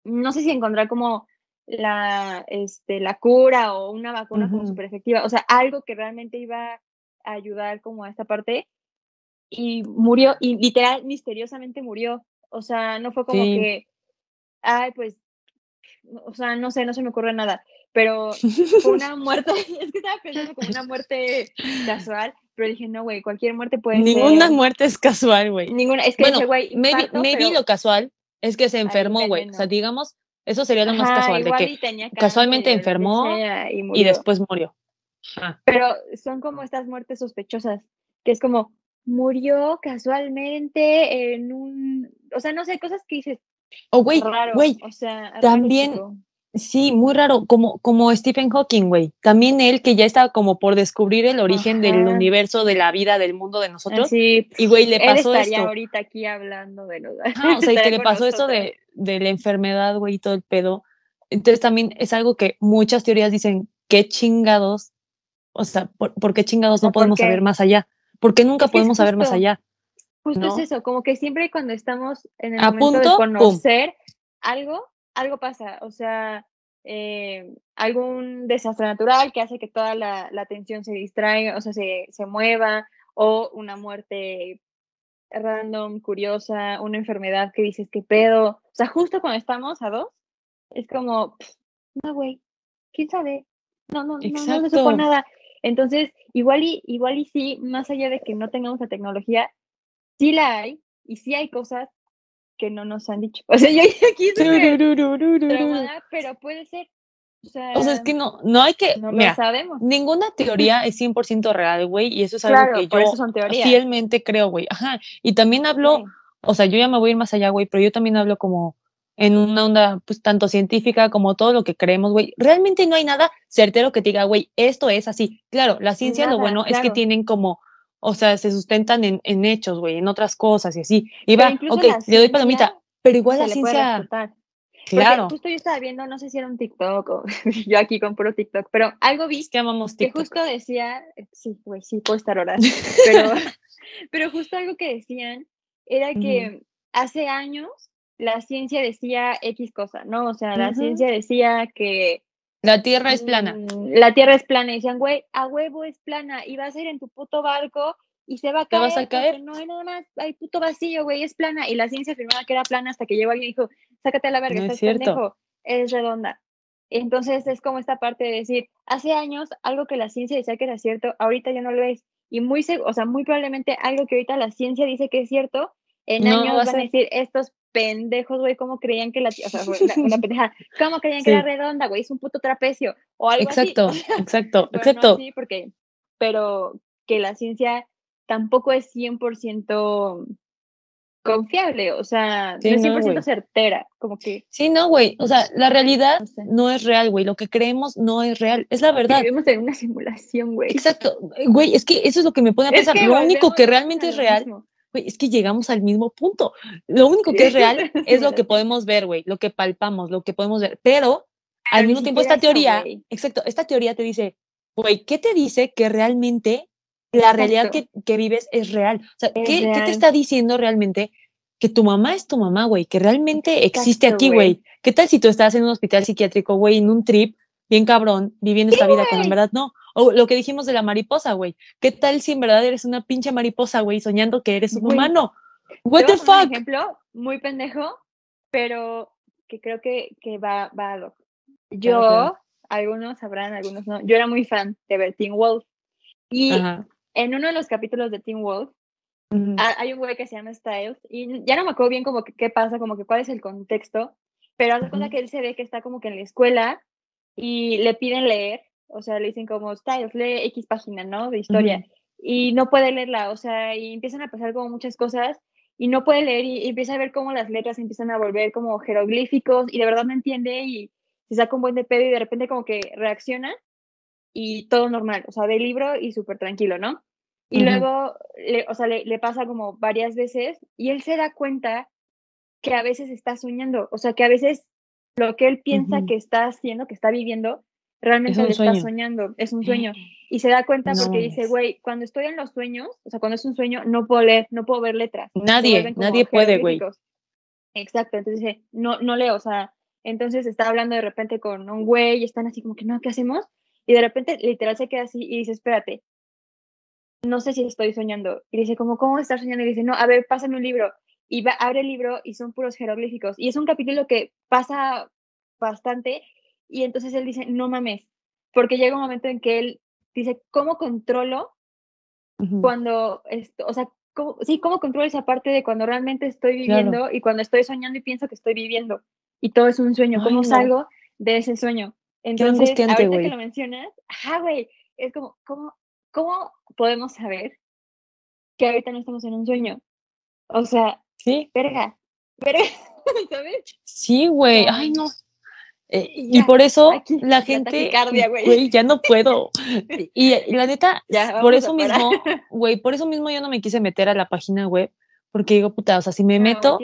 no sé si encontrar como la, este, la cura o una vacuna uh -huh. como súper efectiva, o sea, algo que realmente iba a ayudar como a esta parte y murió, y literal, misteriosamente murió, o sea, no fue como sí. que, ay, pues, o sea, no sé, no se me ocurre nada, pero fue una muerte, es que estaba pensando como una muerte casual, pero dije, no, güey, cualquier muerte puede Ninguna ser. Ninguna muerte es casual, güey. Ninguna, es que bueno, ese güey. Maybe, maybe pero... lo casual es que se enfermó, güey. O sea, digamos, eso sería lo más Ajá, casual, de que casualmente enfermó y, y, después murió. Pero son como estas muertes sospechosas, que es como, murió casualmente en un, o sea, no sé, cosas que dices. Oh, güey, güey, o sea, también. Sí, muy raro, como, como Stephen Hawking, güey. También él que ya estaba como por descubrir el origen Ajá. del universo, de la vida, del mundo de nosotros. Sí, y güey, le pasó él estaría esto. ahorita aquí hablando de los. Ah, o sea, y que le pasó esto de, de la enfermedad, güey, y todo el pedo. Entonces también es algo que muchas teorías dicen, qué chingados, o sea, ¿por, por qué chingados no podemos saber más allá? ¿Por qué nunca es podemos justo, saber más allá? Justo ¿no? es eso, como que siempre cuando estamos en el A momento punto, de conocer pum. algo, algo pasa, o sea, eh, algún desastre natural que hace que toda la, la atención se distraiga, o sea, se, se, mueva, o una muerte random, curiosa, una enfermedad que dices, ¿qué pedo? O sea, justo cuando estamos a dos, es como, no, güey, ¿quién sabe? No, no, no, no, no supo nada. Entonces, igual y, igual y sí, más allá de que no tengamos la tecnología, sí la hay, y sí hay cosas que no nos han dicho. O sea, yo aquí traumada, pero puede ser. O sea, o sea, es que no, no hay que. No mira, lo sabemos. Ninguna teoría es 100% real, güey, y eso es algo claro, que yo fielmente creo, güey. Ajá. Y también hablo, sí. o sea, yo ya me voy a ir más allá, güey, pero yo también hablo como en una onda, pues, tanto científica como todo lo que creemos, güey. Realmente no hay nada certero que te diga, güey, esto es así. Claro, la ciencia, nada, lo bueno claro. es que tienen como o sea, se sustentan en, en hechos, güey, en otras cosas y así. Y va, ok, le doy palomita, pero igual la ciencia... Claro. Porque justo yo estaba viendo, no sé si era un TikTok o yo aquí con puro TikTok, pero algo vi es que, amamos TikTok. que justo decía, sí, güey, sí, puedo estar horas, pero, pero justo algo que decían era que uh -huh. hace años la ciencia decía X cosa, ¿no? O sea, la uh -huh. ciencia decía que la tierra es plana. Mm, la tierra es plana. Y decían, güey, a huevo es plana. Y vas a ir en tu puto barco y se va a caer. ¿Te vas a caer? No hay nada más. Hay puto vacío, güey, es plana. Y la ciencia afirmaba que era plana hasta que llegó alguien y dijo, sácate a la verga, no estás es cierto. pendejo. Es redonda. Entonces es como esta parte de decir, hace años algo que la ciencia decía que era cierto, ahorita ya no lo es. Y muy, o sea, muy probablemente algo que ahorita la ciencia dice que es cierto, en no, años van a decir, estos pendejos, güey, ¿cómo creían que la, o sea, güey, una pendeja, ¿cómo creían sí. que era redonda, güey? Es un puto trapecio, o algo exacto, así. Exacto, bueno, exacto. sí, porque, pero que la ciencia tampoco es 100% confiable, o sea, sí, no es 100% no, certera, como que... Sí, no, güey, o sea, la realidad no, sé. no es real, güey, lo que creemos no es real, es la verdad. Vivimos en una simulación, güey. Exacto, güey, es que eso es lo que me pone a pensar, es que lo único que realmente es real... Mismo es que llegamos al mismo punto. Lo único que es real es lo que podemos ver, güey, lo que palpamos, lo que podemos ver. Pero al mismo tiempo esta teoría, exacto, esta teoría te dice, güey, ¿qué te dice que realmente la realidad que, que, vives es real? O sea, ¿qué, ¿qué, te está diciendo realmente que tu mamá es tu mamá, güey? Que realmente existe aquí, güey. ¿Qué tal si tú estás en un hospital psiquiátrico, güey, en un trip, bien cabrón, viviendo esta vida cuando en verdad no? O lo que dijimos de la mariposa, güey. ¿Qué tal si en verdad eres una pinche mariposa, güey, soñando que eres un humano? What the fuck? Un ejemplo muy pendejo, pero que creo que, que va, va a lo. Yo, algunos sabrán, algunos no, yo era muy fan de ver Teen Wolf. Y en uno de los capítulos de Teen Wolf, hay un güey que se llama Styles, y ya no me acuerdo bien como que qué pasa, como que cuál es el contexto, pero hace cuenta que él se ve que está como que en la escuela y le piden leer, o sea, le dicen como Styles, lee X página, ¿no? De historia, y no puede leerla, o sea, y empiezan a pasar como muchas cosas, y no puede leer, y, y empieza a ver cómo las letras empiezan a volver como jeroglíficos, y de verdad no entiende, y se saca un buen de pedo y de repente como que reacciona y todo normal, o sea, de libro y súper tranquilo, ¿no? Y luego, le, o sea, le, pasa como varias veces y él se da cuenta que a veces está soñando, o sea, que a veces lo que él piensa que está haciendo, que está viviendo, realmente le está soñando, es un sueño. Y se da cuenta porque dice, güey, cuando estoy en los sueños, o sea, cuando es un sueño, no puedo leer, no puedo ver letras. Nadie, nadie puede, güey. Exacto, entonces dice, no, no leo, o sea, entonces está hablando de repente con un güey y están así como que, no, ¿qué hacemos? Y de repente literal se queda así y dice, espérate, no sé si estoy soñando. Y dice, como, ¿cómo estás soñando? Y dice, no, a ver, pásame un libro. Y va, abre el libro y son puros jeroglíficos. Y es un capítulo que pasa bastante. Y entonces él dice, no mames, porque llega un momento en que él dice, ¿cómo controlo cuando, esto, o sea, sí, cómo controlo esa parte de cuando realmente estoy viviendo y cuando estoy soñando y pienso que estoy viviendo? y todo es un sueño. ¿Cómo salgo de ese sueño? Entonces, ahorita que lo mencionas, ajá, güey, es como, ¿cómo, ¿cómo podemos saber que ahorita no estamos en un sueño? O sea, sí. verga, verga, ¿sabes? Sí, güey, ay, no. Eh, y por eso la gente, güey, ya no puedo. y, la neta, por eso mismo, güey, por eso mismo yo no me quise meter a la página web porque digo, puta, o sea, si me meto,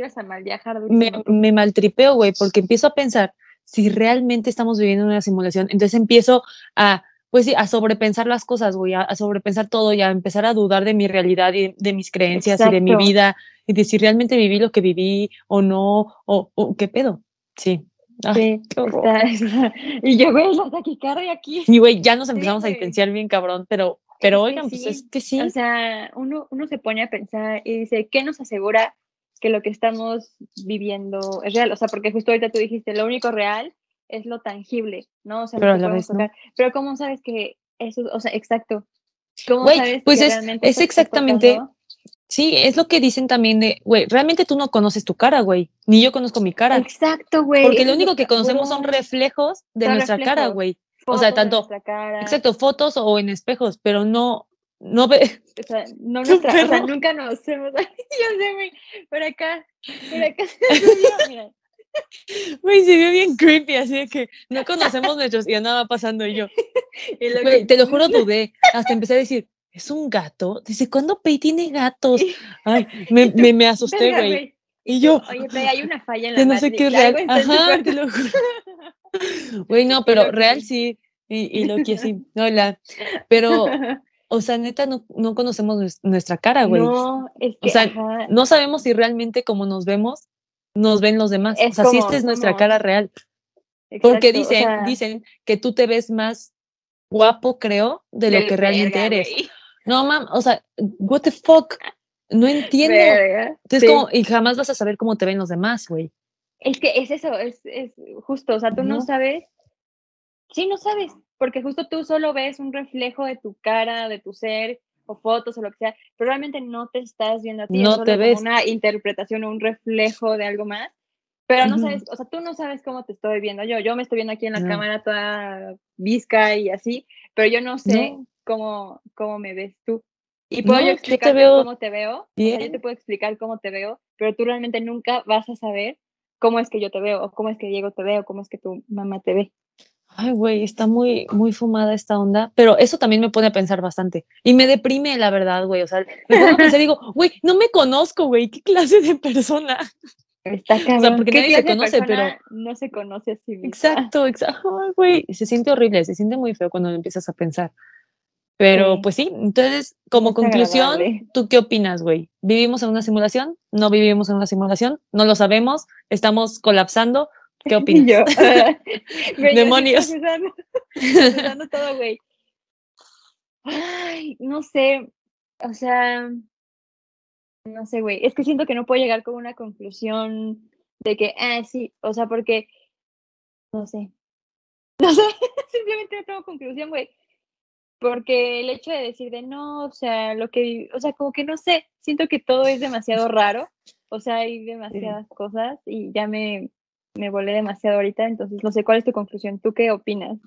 me, me maltripeo, güey, porque empiezo a pensar si realmente estamos viviendo una simulación. Entonces empiezo a, pues sí, a sobrepensar las cosas, güey, a, sobrepensar todo y a empezar a dudar de mi realidad y de mis creencias y de mi vida y de si realmente viví lo que viví o no, o, qué pedo. Sí. sí, Y yo, güey, la taquicardia aquí. Y, güey, ya nos empezamos a diferenciar bien cabrón, pero pero oigan, pues es que sí. O sea, uno, uno se pone a pensar y dice, ¿qué nos asegura que lo que estamos viviendo es real? O sea, porque justo ahorita tú dijiste, lo único real es lo tangible, ¿no? O sea, pero, pero ¿cómo sabes que eso, o sea, exacto? ¿Cómo sabes pues que es, es exactamente, sí, es lo que dicen también de, güey, realmente tú no conoces tu cara, güey, ni yo conozco mi cara. Exacto, güey. Porque lo único que conocemos son reflejos de nuestra cara, güey o sea, tanto, exacto, fotos o en espejos, pero no, no ve. O sea, no nuestra, o sea, nunca nos hemos, yo sé, güey, por acá, por acá, mira. Güey, se vio bien creepy, así de que no conocemos nuestros y nada pasando y yo. te lo juro, dudé. Hasta empecé a decir, ¿es un gato? Dice, ¿cuándo Pei tiene gatos? Ay, me, me, me asusté, güey. Y yo. Oye, Pei, hay una falla en la no sé qué real. Ajá, te lo juro. Güey, no, pero real sí, y, y lo que sí, no, la, pero, o sea, neta, no, no conocemos nuestra cara, güey. No, es que, o sea, no sabemos si realmente como nos vemos, nos ven los demás. o sea, si esta es nuestra cara real. Porque dicen, dicen que tú te ves más guapo, creo, de lo que realmente eres. No, mam, o sea, what the fuck, no entiendo. Entonces, como, y jamás vas a saber cómo te ven los demás, güey. Es que es eso, es, es justo, o sea, tú no. sabes, sí, no sabes, porque justo tú solo ves un reflejo de tu cara, de tu ser, o fotos o lo que sea, pero realmente no te estás viendo a ti, no te ves. una interpretación o un reflejo de algo más, pero no sabes, o sea, tú no sabes cómo te estoy viendo yo, yo me estoy viendo aquí en la cámara toda visca y así, pero yo no sé Cómo, cómo me ves tú. Y puedo explicar cómo te veo, o sea, yo te puedo explicar cómo te veo, pero tú realmente nunca vas a saber cómo es que yo te veo, o cómo es que Diego te ve, o cómo es que tu mamá te ve. Ay, güey, está muy, muy fumada esta onda, pero eso también me pone a pensar bastante. Y me deprime, la verdad, güey. O sea, me pongo a pensar y digo, güey, no me conozco, güey, ¿qué clase de persona? Está cabrón. O sea, porque ¿Qué nadie se conoce, pero. No se conoce a sí misma. Exacto, exacto. Ay, güey, se siente horrible, se siente muy feo cuando empiezas a pensar. Pero Sí. pues sí, entonces, como es conclusión, agradable. ¿tú qué opinas, güey? ¿Vivimos en una simulación? ¿No vivimos en una simulación? ¿No lo sabemos? ¿Estamos colapsando? ¿Qué opinas? yo, güey, Demonios. procesando- procesando todo, güey. Ay, no sé, o sea, no sé, güey. Es que siento que no puedo llegar con una conclusión de que, ah, sí, o sea, porque, no sé, no sé, simplemente no tengo conclusión, güey. Porque el hecho de decir de no, o sea, lo que, o sea, como que no sé, siento que todo es demasiado raro, o sea, hay demasiadas cosas y ya me, me volé demasiado ahorita, entonces no sé cuál es tu conclusión, ¿tú qué opinas?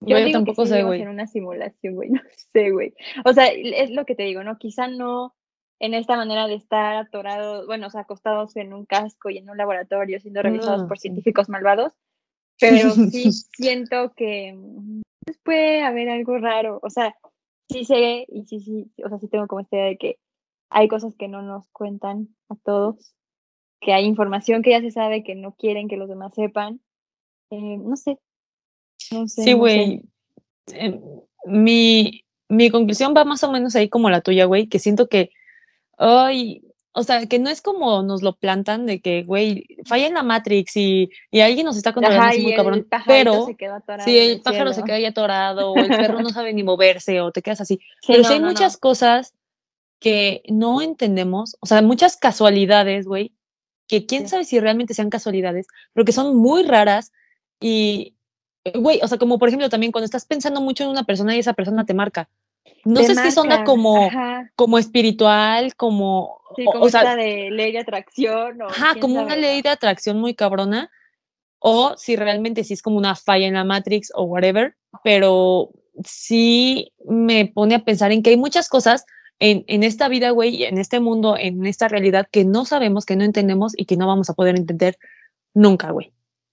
Yo, digo que tampoco sí sé, güey. en una simulación, güey, no sé, güey. O sea, es lo que te digo, ¿no? Quizá no en esta manera de estar atorados, bueno, o sea, acostados en un casco y en un laboratorio siendo revisados No, por sí. científicos malvados, pero sí siento que mm, pues, puede haber algo raro. O sea, sí sé y sí, sí, o sea, sí tengo como esta idea de que hay cosas que no nos cuentan a todos, que hay información que ya se sabe que no quieren que los demás sepan. Eh, no sé, no sé. Sí, no sé. güey. Eh, mi, mi conclusión va más o menos ahí como la tuya, güey, que siento que, ay, o sea, que no es como nos lo plantan de que, güey, falla en la Matrix y, y alguien nos está controlando Ajá, y muy el cabrón, pero se quedó atorado si en el pájaro se cielo. queda ahí atorado o el perro no sabe ni moverse o te quedas así. Sí, pero no, sí hay no. muchas cosas que no entendemos, o sea, muchas casualidades, güey, que quién Sí. sabe si realmente sean casualidades, pero que son muy raras y, güey, o sea, como por ejemplo también cuando estás pensando mucho en una persona y esa persona te marca. No Te sé si es onda marca, como, Ajá, como espiritual, como, sí, o- como o, sea, de ley de atracción o ajá, como sabe, una ley de atracción muy cabrona, o si realmente sí es como una falla en la Matrix o whatever, pero sí me pone a pensar en que hay muchas cosas en, en esta vida, güey, en este mundo, en esta realidad que no sabemos, que no entendemos y que no vamos a poder entender nunca, güey.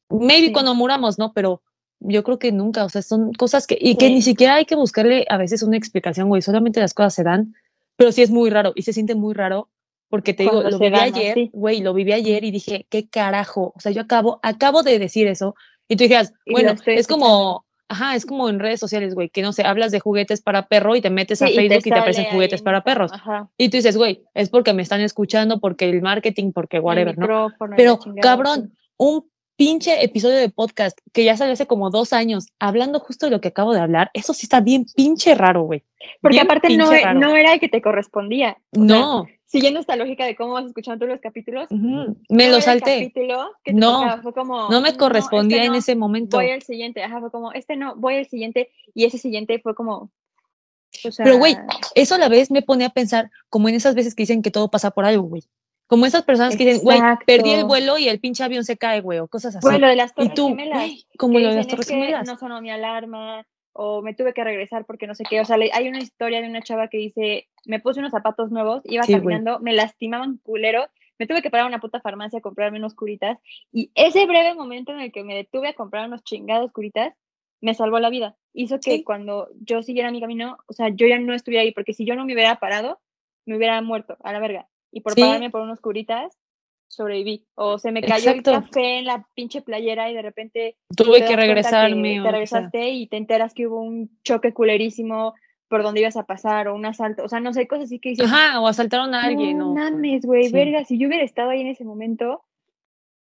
Maybe Sí. cuando muramos, ¿no? Pero yo creo que nunca, o sea, son cosas que, y que Sí. ni siquiera hay que buscarle a veces una explicación, güey, solamente las cosas se dan, pero sí es muy raro y se siente muy raro porque te digo, Cuando lo se viví dan ayer, güey, lo viví ayer y dije, ¿qué carajo? O sea, yo acabo, acabo de decir eso y tú dijeras, lo bueno, es como, ajá, es como en redes sociales, güey, que no sé, hablas de juguetes para perro y te metes Sí, a y te Facebook y te, sale aparecen juguetes para perros. Ajá, Y tú dices, güey, es porque me están escuchando, porque el marketing, porque whatever, ¿no? y Pero, cabrón, un pinche episodio de podcast que ya salió hace como dos años, hablando justo de lo que acabo de hablar, eso sí está bien pinche raro, güey. Porque Bien aparte no, e- raro. no era el que te correspondía. sea, no, siguiendo esta lógica de cómo vas escuchando todos los capítulos, me lo salté. que No, tocaba, fue como, No me este correspondía en ese momento. voy al siguiente, ajá, fue como, este no, voy al siguiente, y ese siguiente fue como, o sea, Pero, güey, eso a la vez me pone a pensar como en esas veces que dicen que todo pasa por algo, güey. Como esas personas que dicen, güey, perdí el vuelo y el pinche avión se cae, güey, o cosas así. Lo de las y torres tú, gemelas, como lo de las torres gemelas. no sonó mi alarma, o me tuve que regresar porque no sé qué, o sea, hay una historia de una chava que dice, me puse unos zapatos nuevos, iba Sí, caminando, me lastimaban culero, me tuve que parar a una puta farmacia a comprarme unos curitas, y ese breve momento en el que me detuve a comprar unos chingados curitas, me salvó la vida. Hizo que Sí. cuando yo siguiera mi camino, o sea, yo ya no estuviera ahí, porque si yo no me hubiera parado, me hubiera muerto a la verga. Y por Sí. pararme por unos curitas, sobreviví. O se me cayó Exacto. el café en la pinche playera y de repente Tuve que regresarme que o te lo que sea. regresaste y te enteras que hubo un choque culerísimo por donde ibas a pasar o un asalto. O sea, no sé, cosas así que dices, Ajá, o asaltaron a alguien, no o mames, güey, Sí. verga, si yo hubiera estado ahí en ese momento,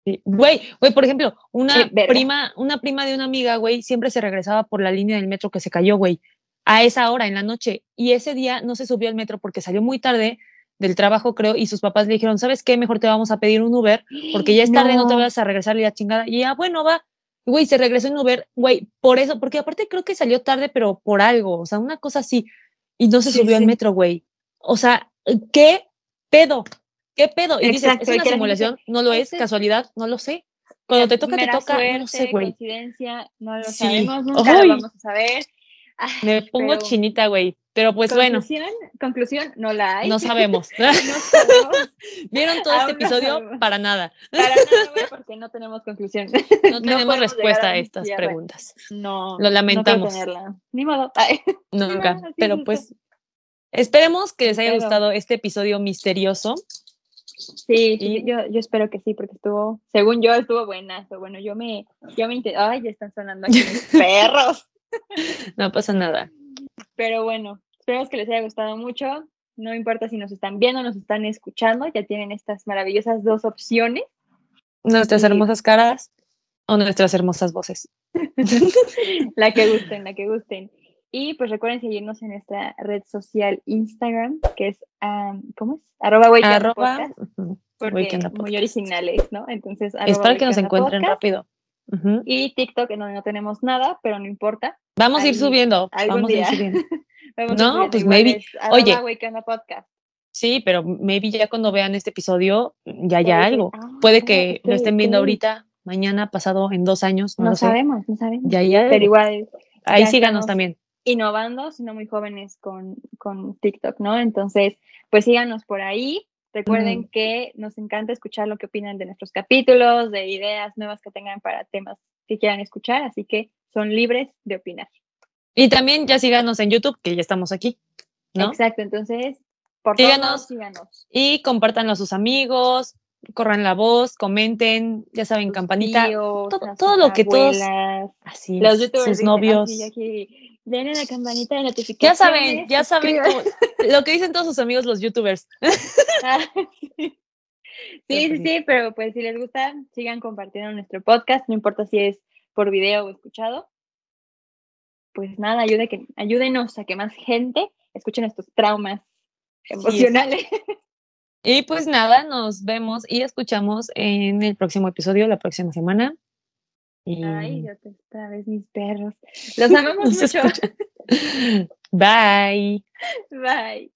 Sí. Güey, güey, por ejemplo, una Eh, prima, una prima de una amiga, güey, siempre se regresaba por la línea del metro que se cayó, güey, a esa hora en la noche. Y ese día no se subió al metro porque salió muy tarde del trabajo, creo, y sus papás le dijeron, ¿sabes qué? Mejor te vamos a pedir un Uber porque ya es tarde, no te vas a regresar y la chingada. Y ya, bueno, va. Güey, se regresó en Uber, güey, por eso, porque aparte creo que salió tarde, pero por algo, o sea, una cosa así. Y no se Sí, subió al metro, güey. O sea, ¿qué pedo? ¿Qué pedo? Y dices, ¿es una gente simulación? No lo es, "Este es casualidad, no lo sé. Cuando te toca, te toca, no lo sé, güey. coincidencia, no lo Sí. sabemos, nunca lo vamos a saber. Me pongo pero- chinita, güey. Pero pues bueno, conclusión, conclusión, no la hay. no sabemos. No sabemos ¿Vieron todo este Aún episodio? Para nada. para nada, güey, porque no tenemos conclusión. No tenemos respuesta a estas preguntas. No. Lo lamentamos. No. Ni modo. Ay, Nunca. Pero es pues esperemos que les haya gustado este episodio misterioso. Sí, sí, yo, yo espero que sí, porque estuvo, según yo, estuvo buenazo. Bueno, yo me, yo me ay, ya están sonando aquí mis perros. No pasa nada. Pero bueno, esperemos que les haya gustado mucho. No importa si nos están viendo o nos están escuchando, ya tienen estas maravillosas dos opciones. Nuestras hermosas caras o nuestras hermosas voces. La que gusten, la que gusten. Y pues recuerden seguirnos en nuestra red social Instagram, que es, am, ¿cómo es? Arroba anda Arroba. podcast, porque muy originales, ¿no? Entonces, Es para que nos encuentren podcast. rápido. Y TikTok, en donde no tenemos nada, pero no importa. Vamos a ir subiendo. algún Vamos a ir subiendo. No, subiendo, pues maybe. Oye. Podcast. Sí, pero maybe ya cuando vean este episodio ya Ya haya algo. ah, Puede que lo ok, estén viendo ahorita, mañana, pasado, en dos años, no, No lo sé. sabemos, no sabemos. Ya algo. Pero igual Ahí ya síganos también. innovando, siendo muy jóvenes con, con TikTok, ¿no? Entonces, pues síganos por ahí. Recuerden Ujú. que nos encanta escuchar lo que opinan de nuestros capítulos, de ideas nuevas que tengan para temas que quieran escuchar, así que son libres de opinar. Y también ya síganos en YouTube, que ya estamos aquí, ¿no? Exacto, entonces, por Síganos. todos, síganos. Y compártanlo a sus amigos, corran la voz, comenten, ya saben, Sus campanita. tíos, todo- todo lo que todos- abuelas, Así Los sus novios. "Así, aquí, denle la campanita de Ya notificaciones. saben, ya saben suscríbanse". cómo- lo que dicen todos sus amigos los youtubers. Ah, sí, sí, sí, sí, pero pues si les gusta, sigan compartiendo nuestro podcast, no importa si es por video o escuchado. Pues nada, ayude que, ayúdenos a que más gente escuche nuestros traumas es. emocionales. Y pues nada, nos vemos y escuchamos en el próximo episodio, la próxima semana. Y Ay, Dios, otra vez mis perros. Los amamos mucho. Bye. Bye.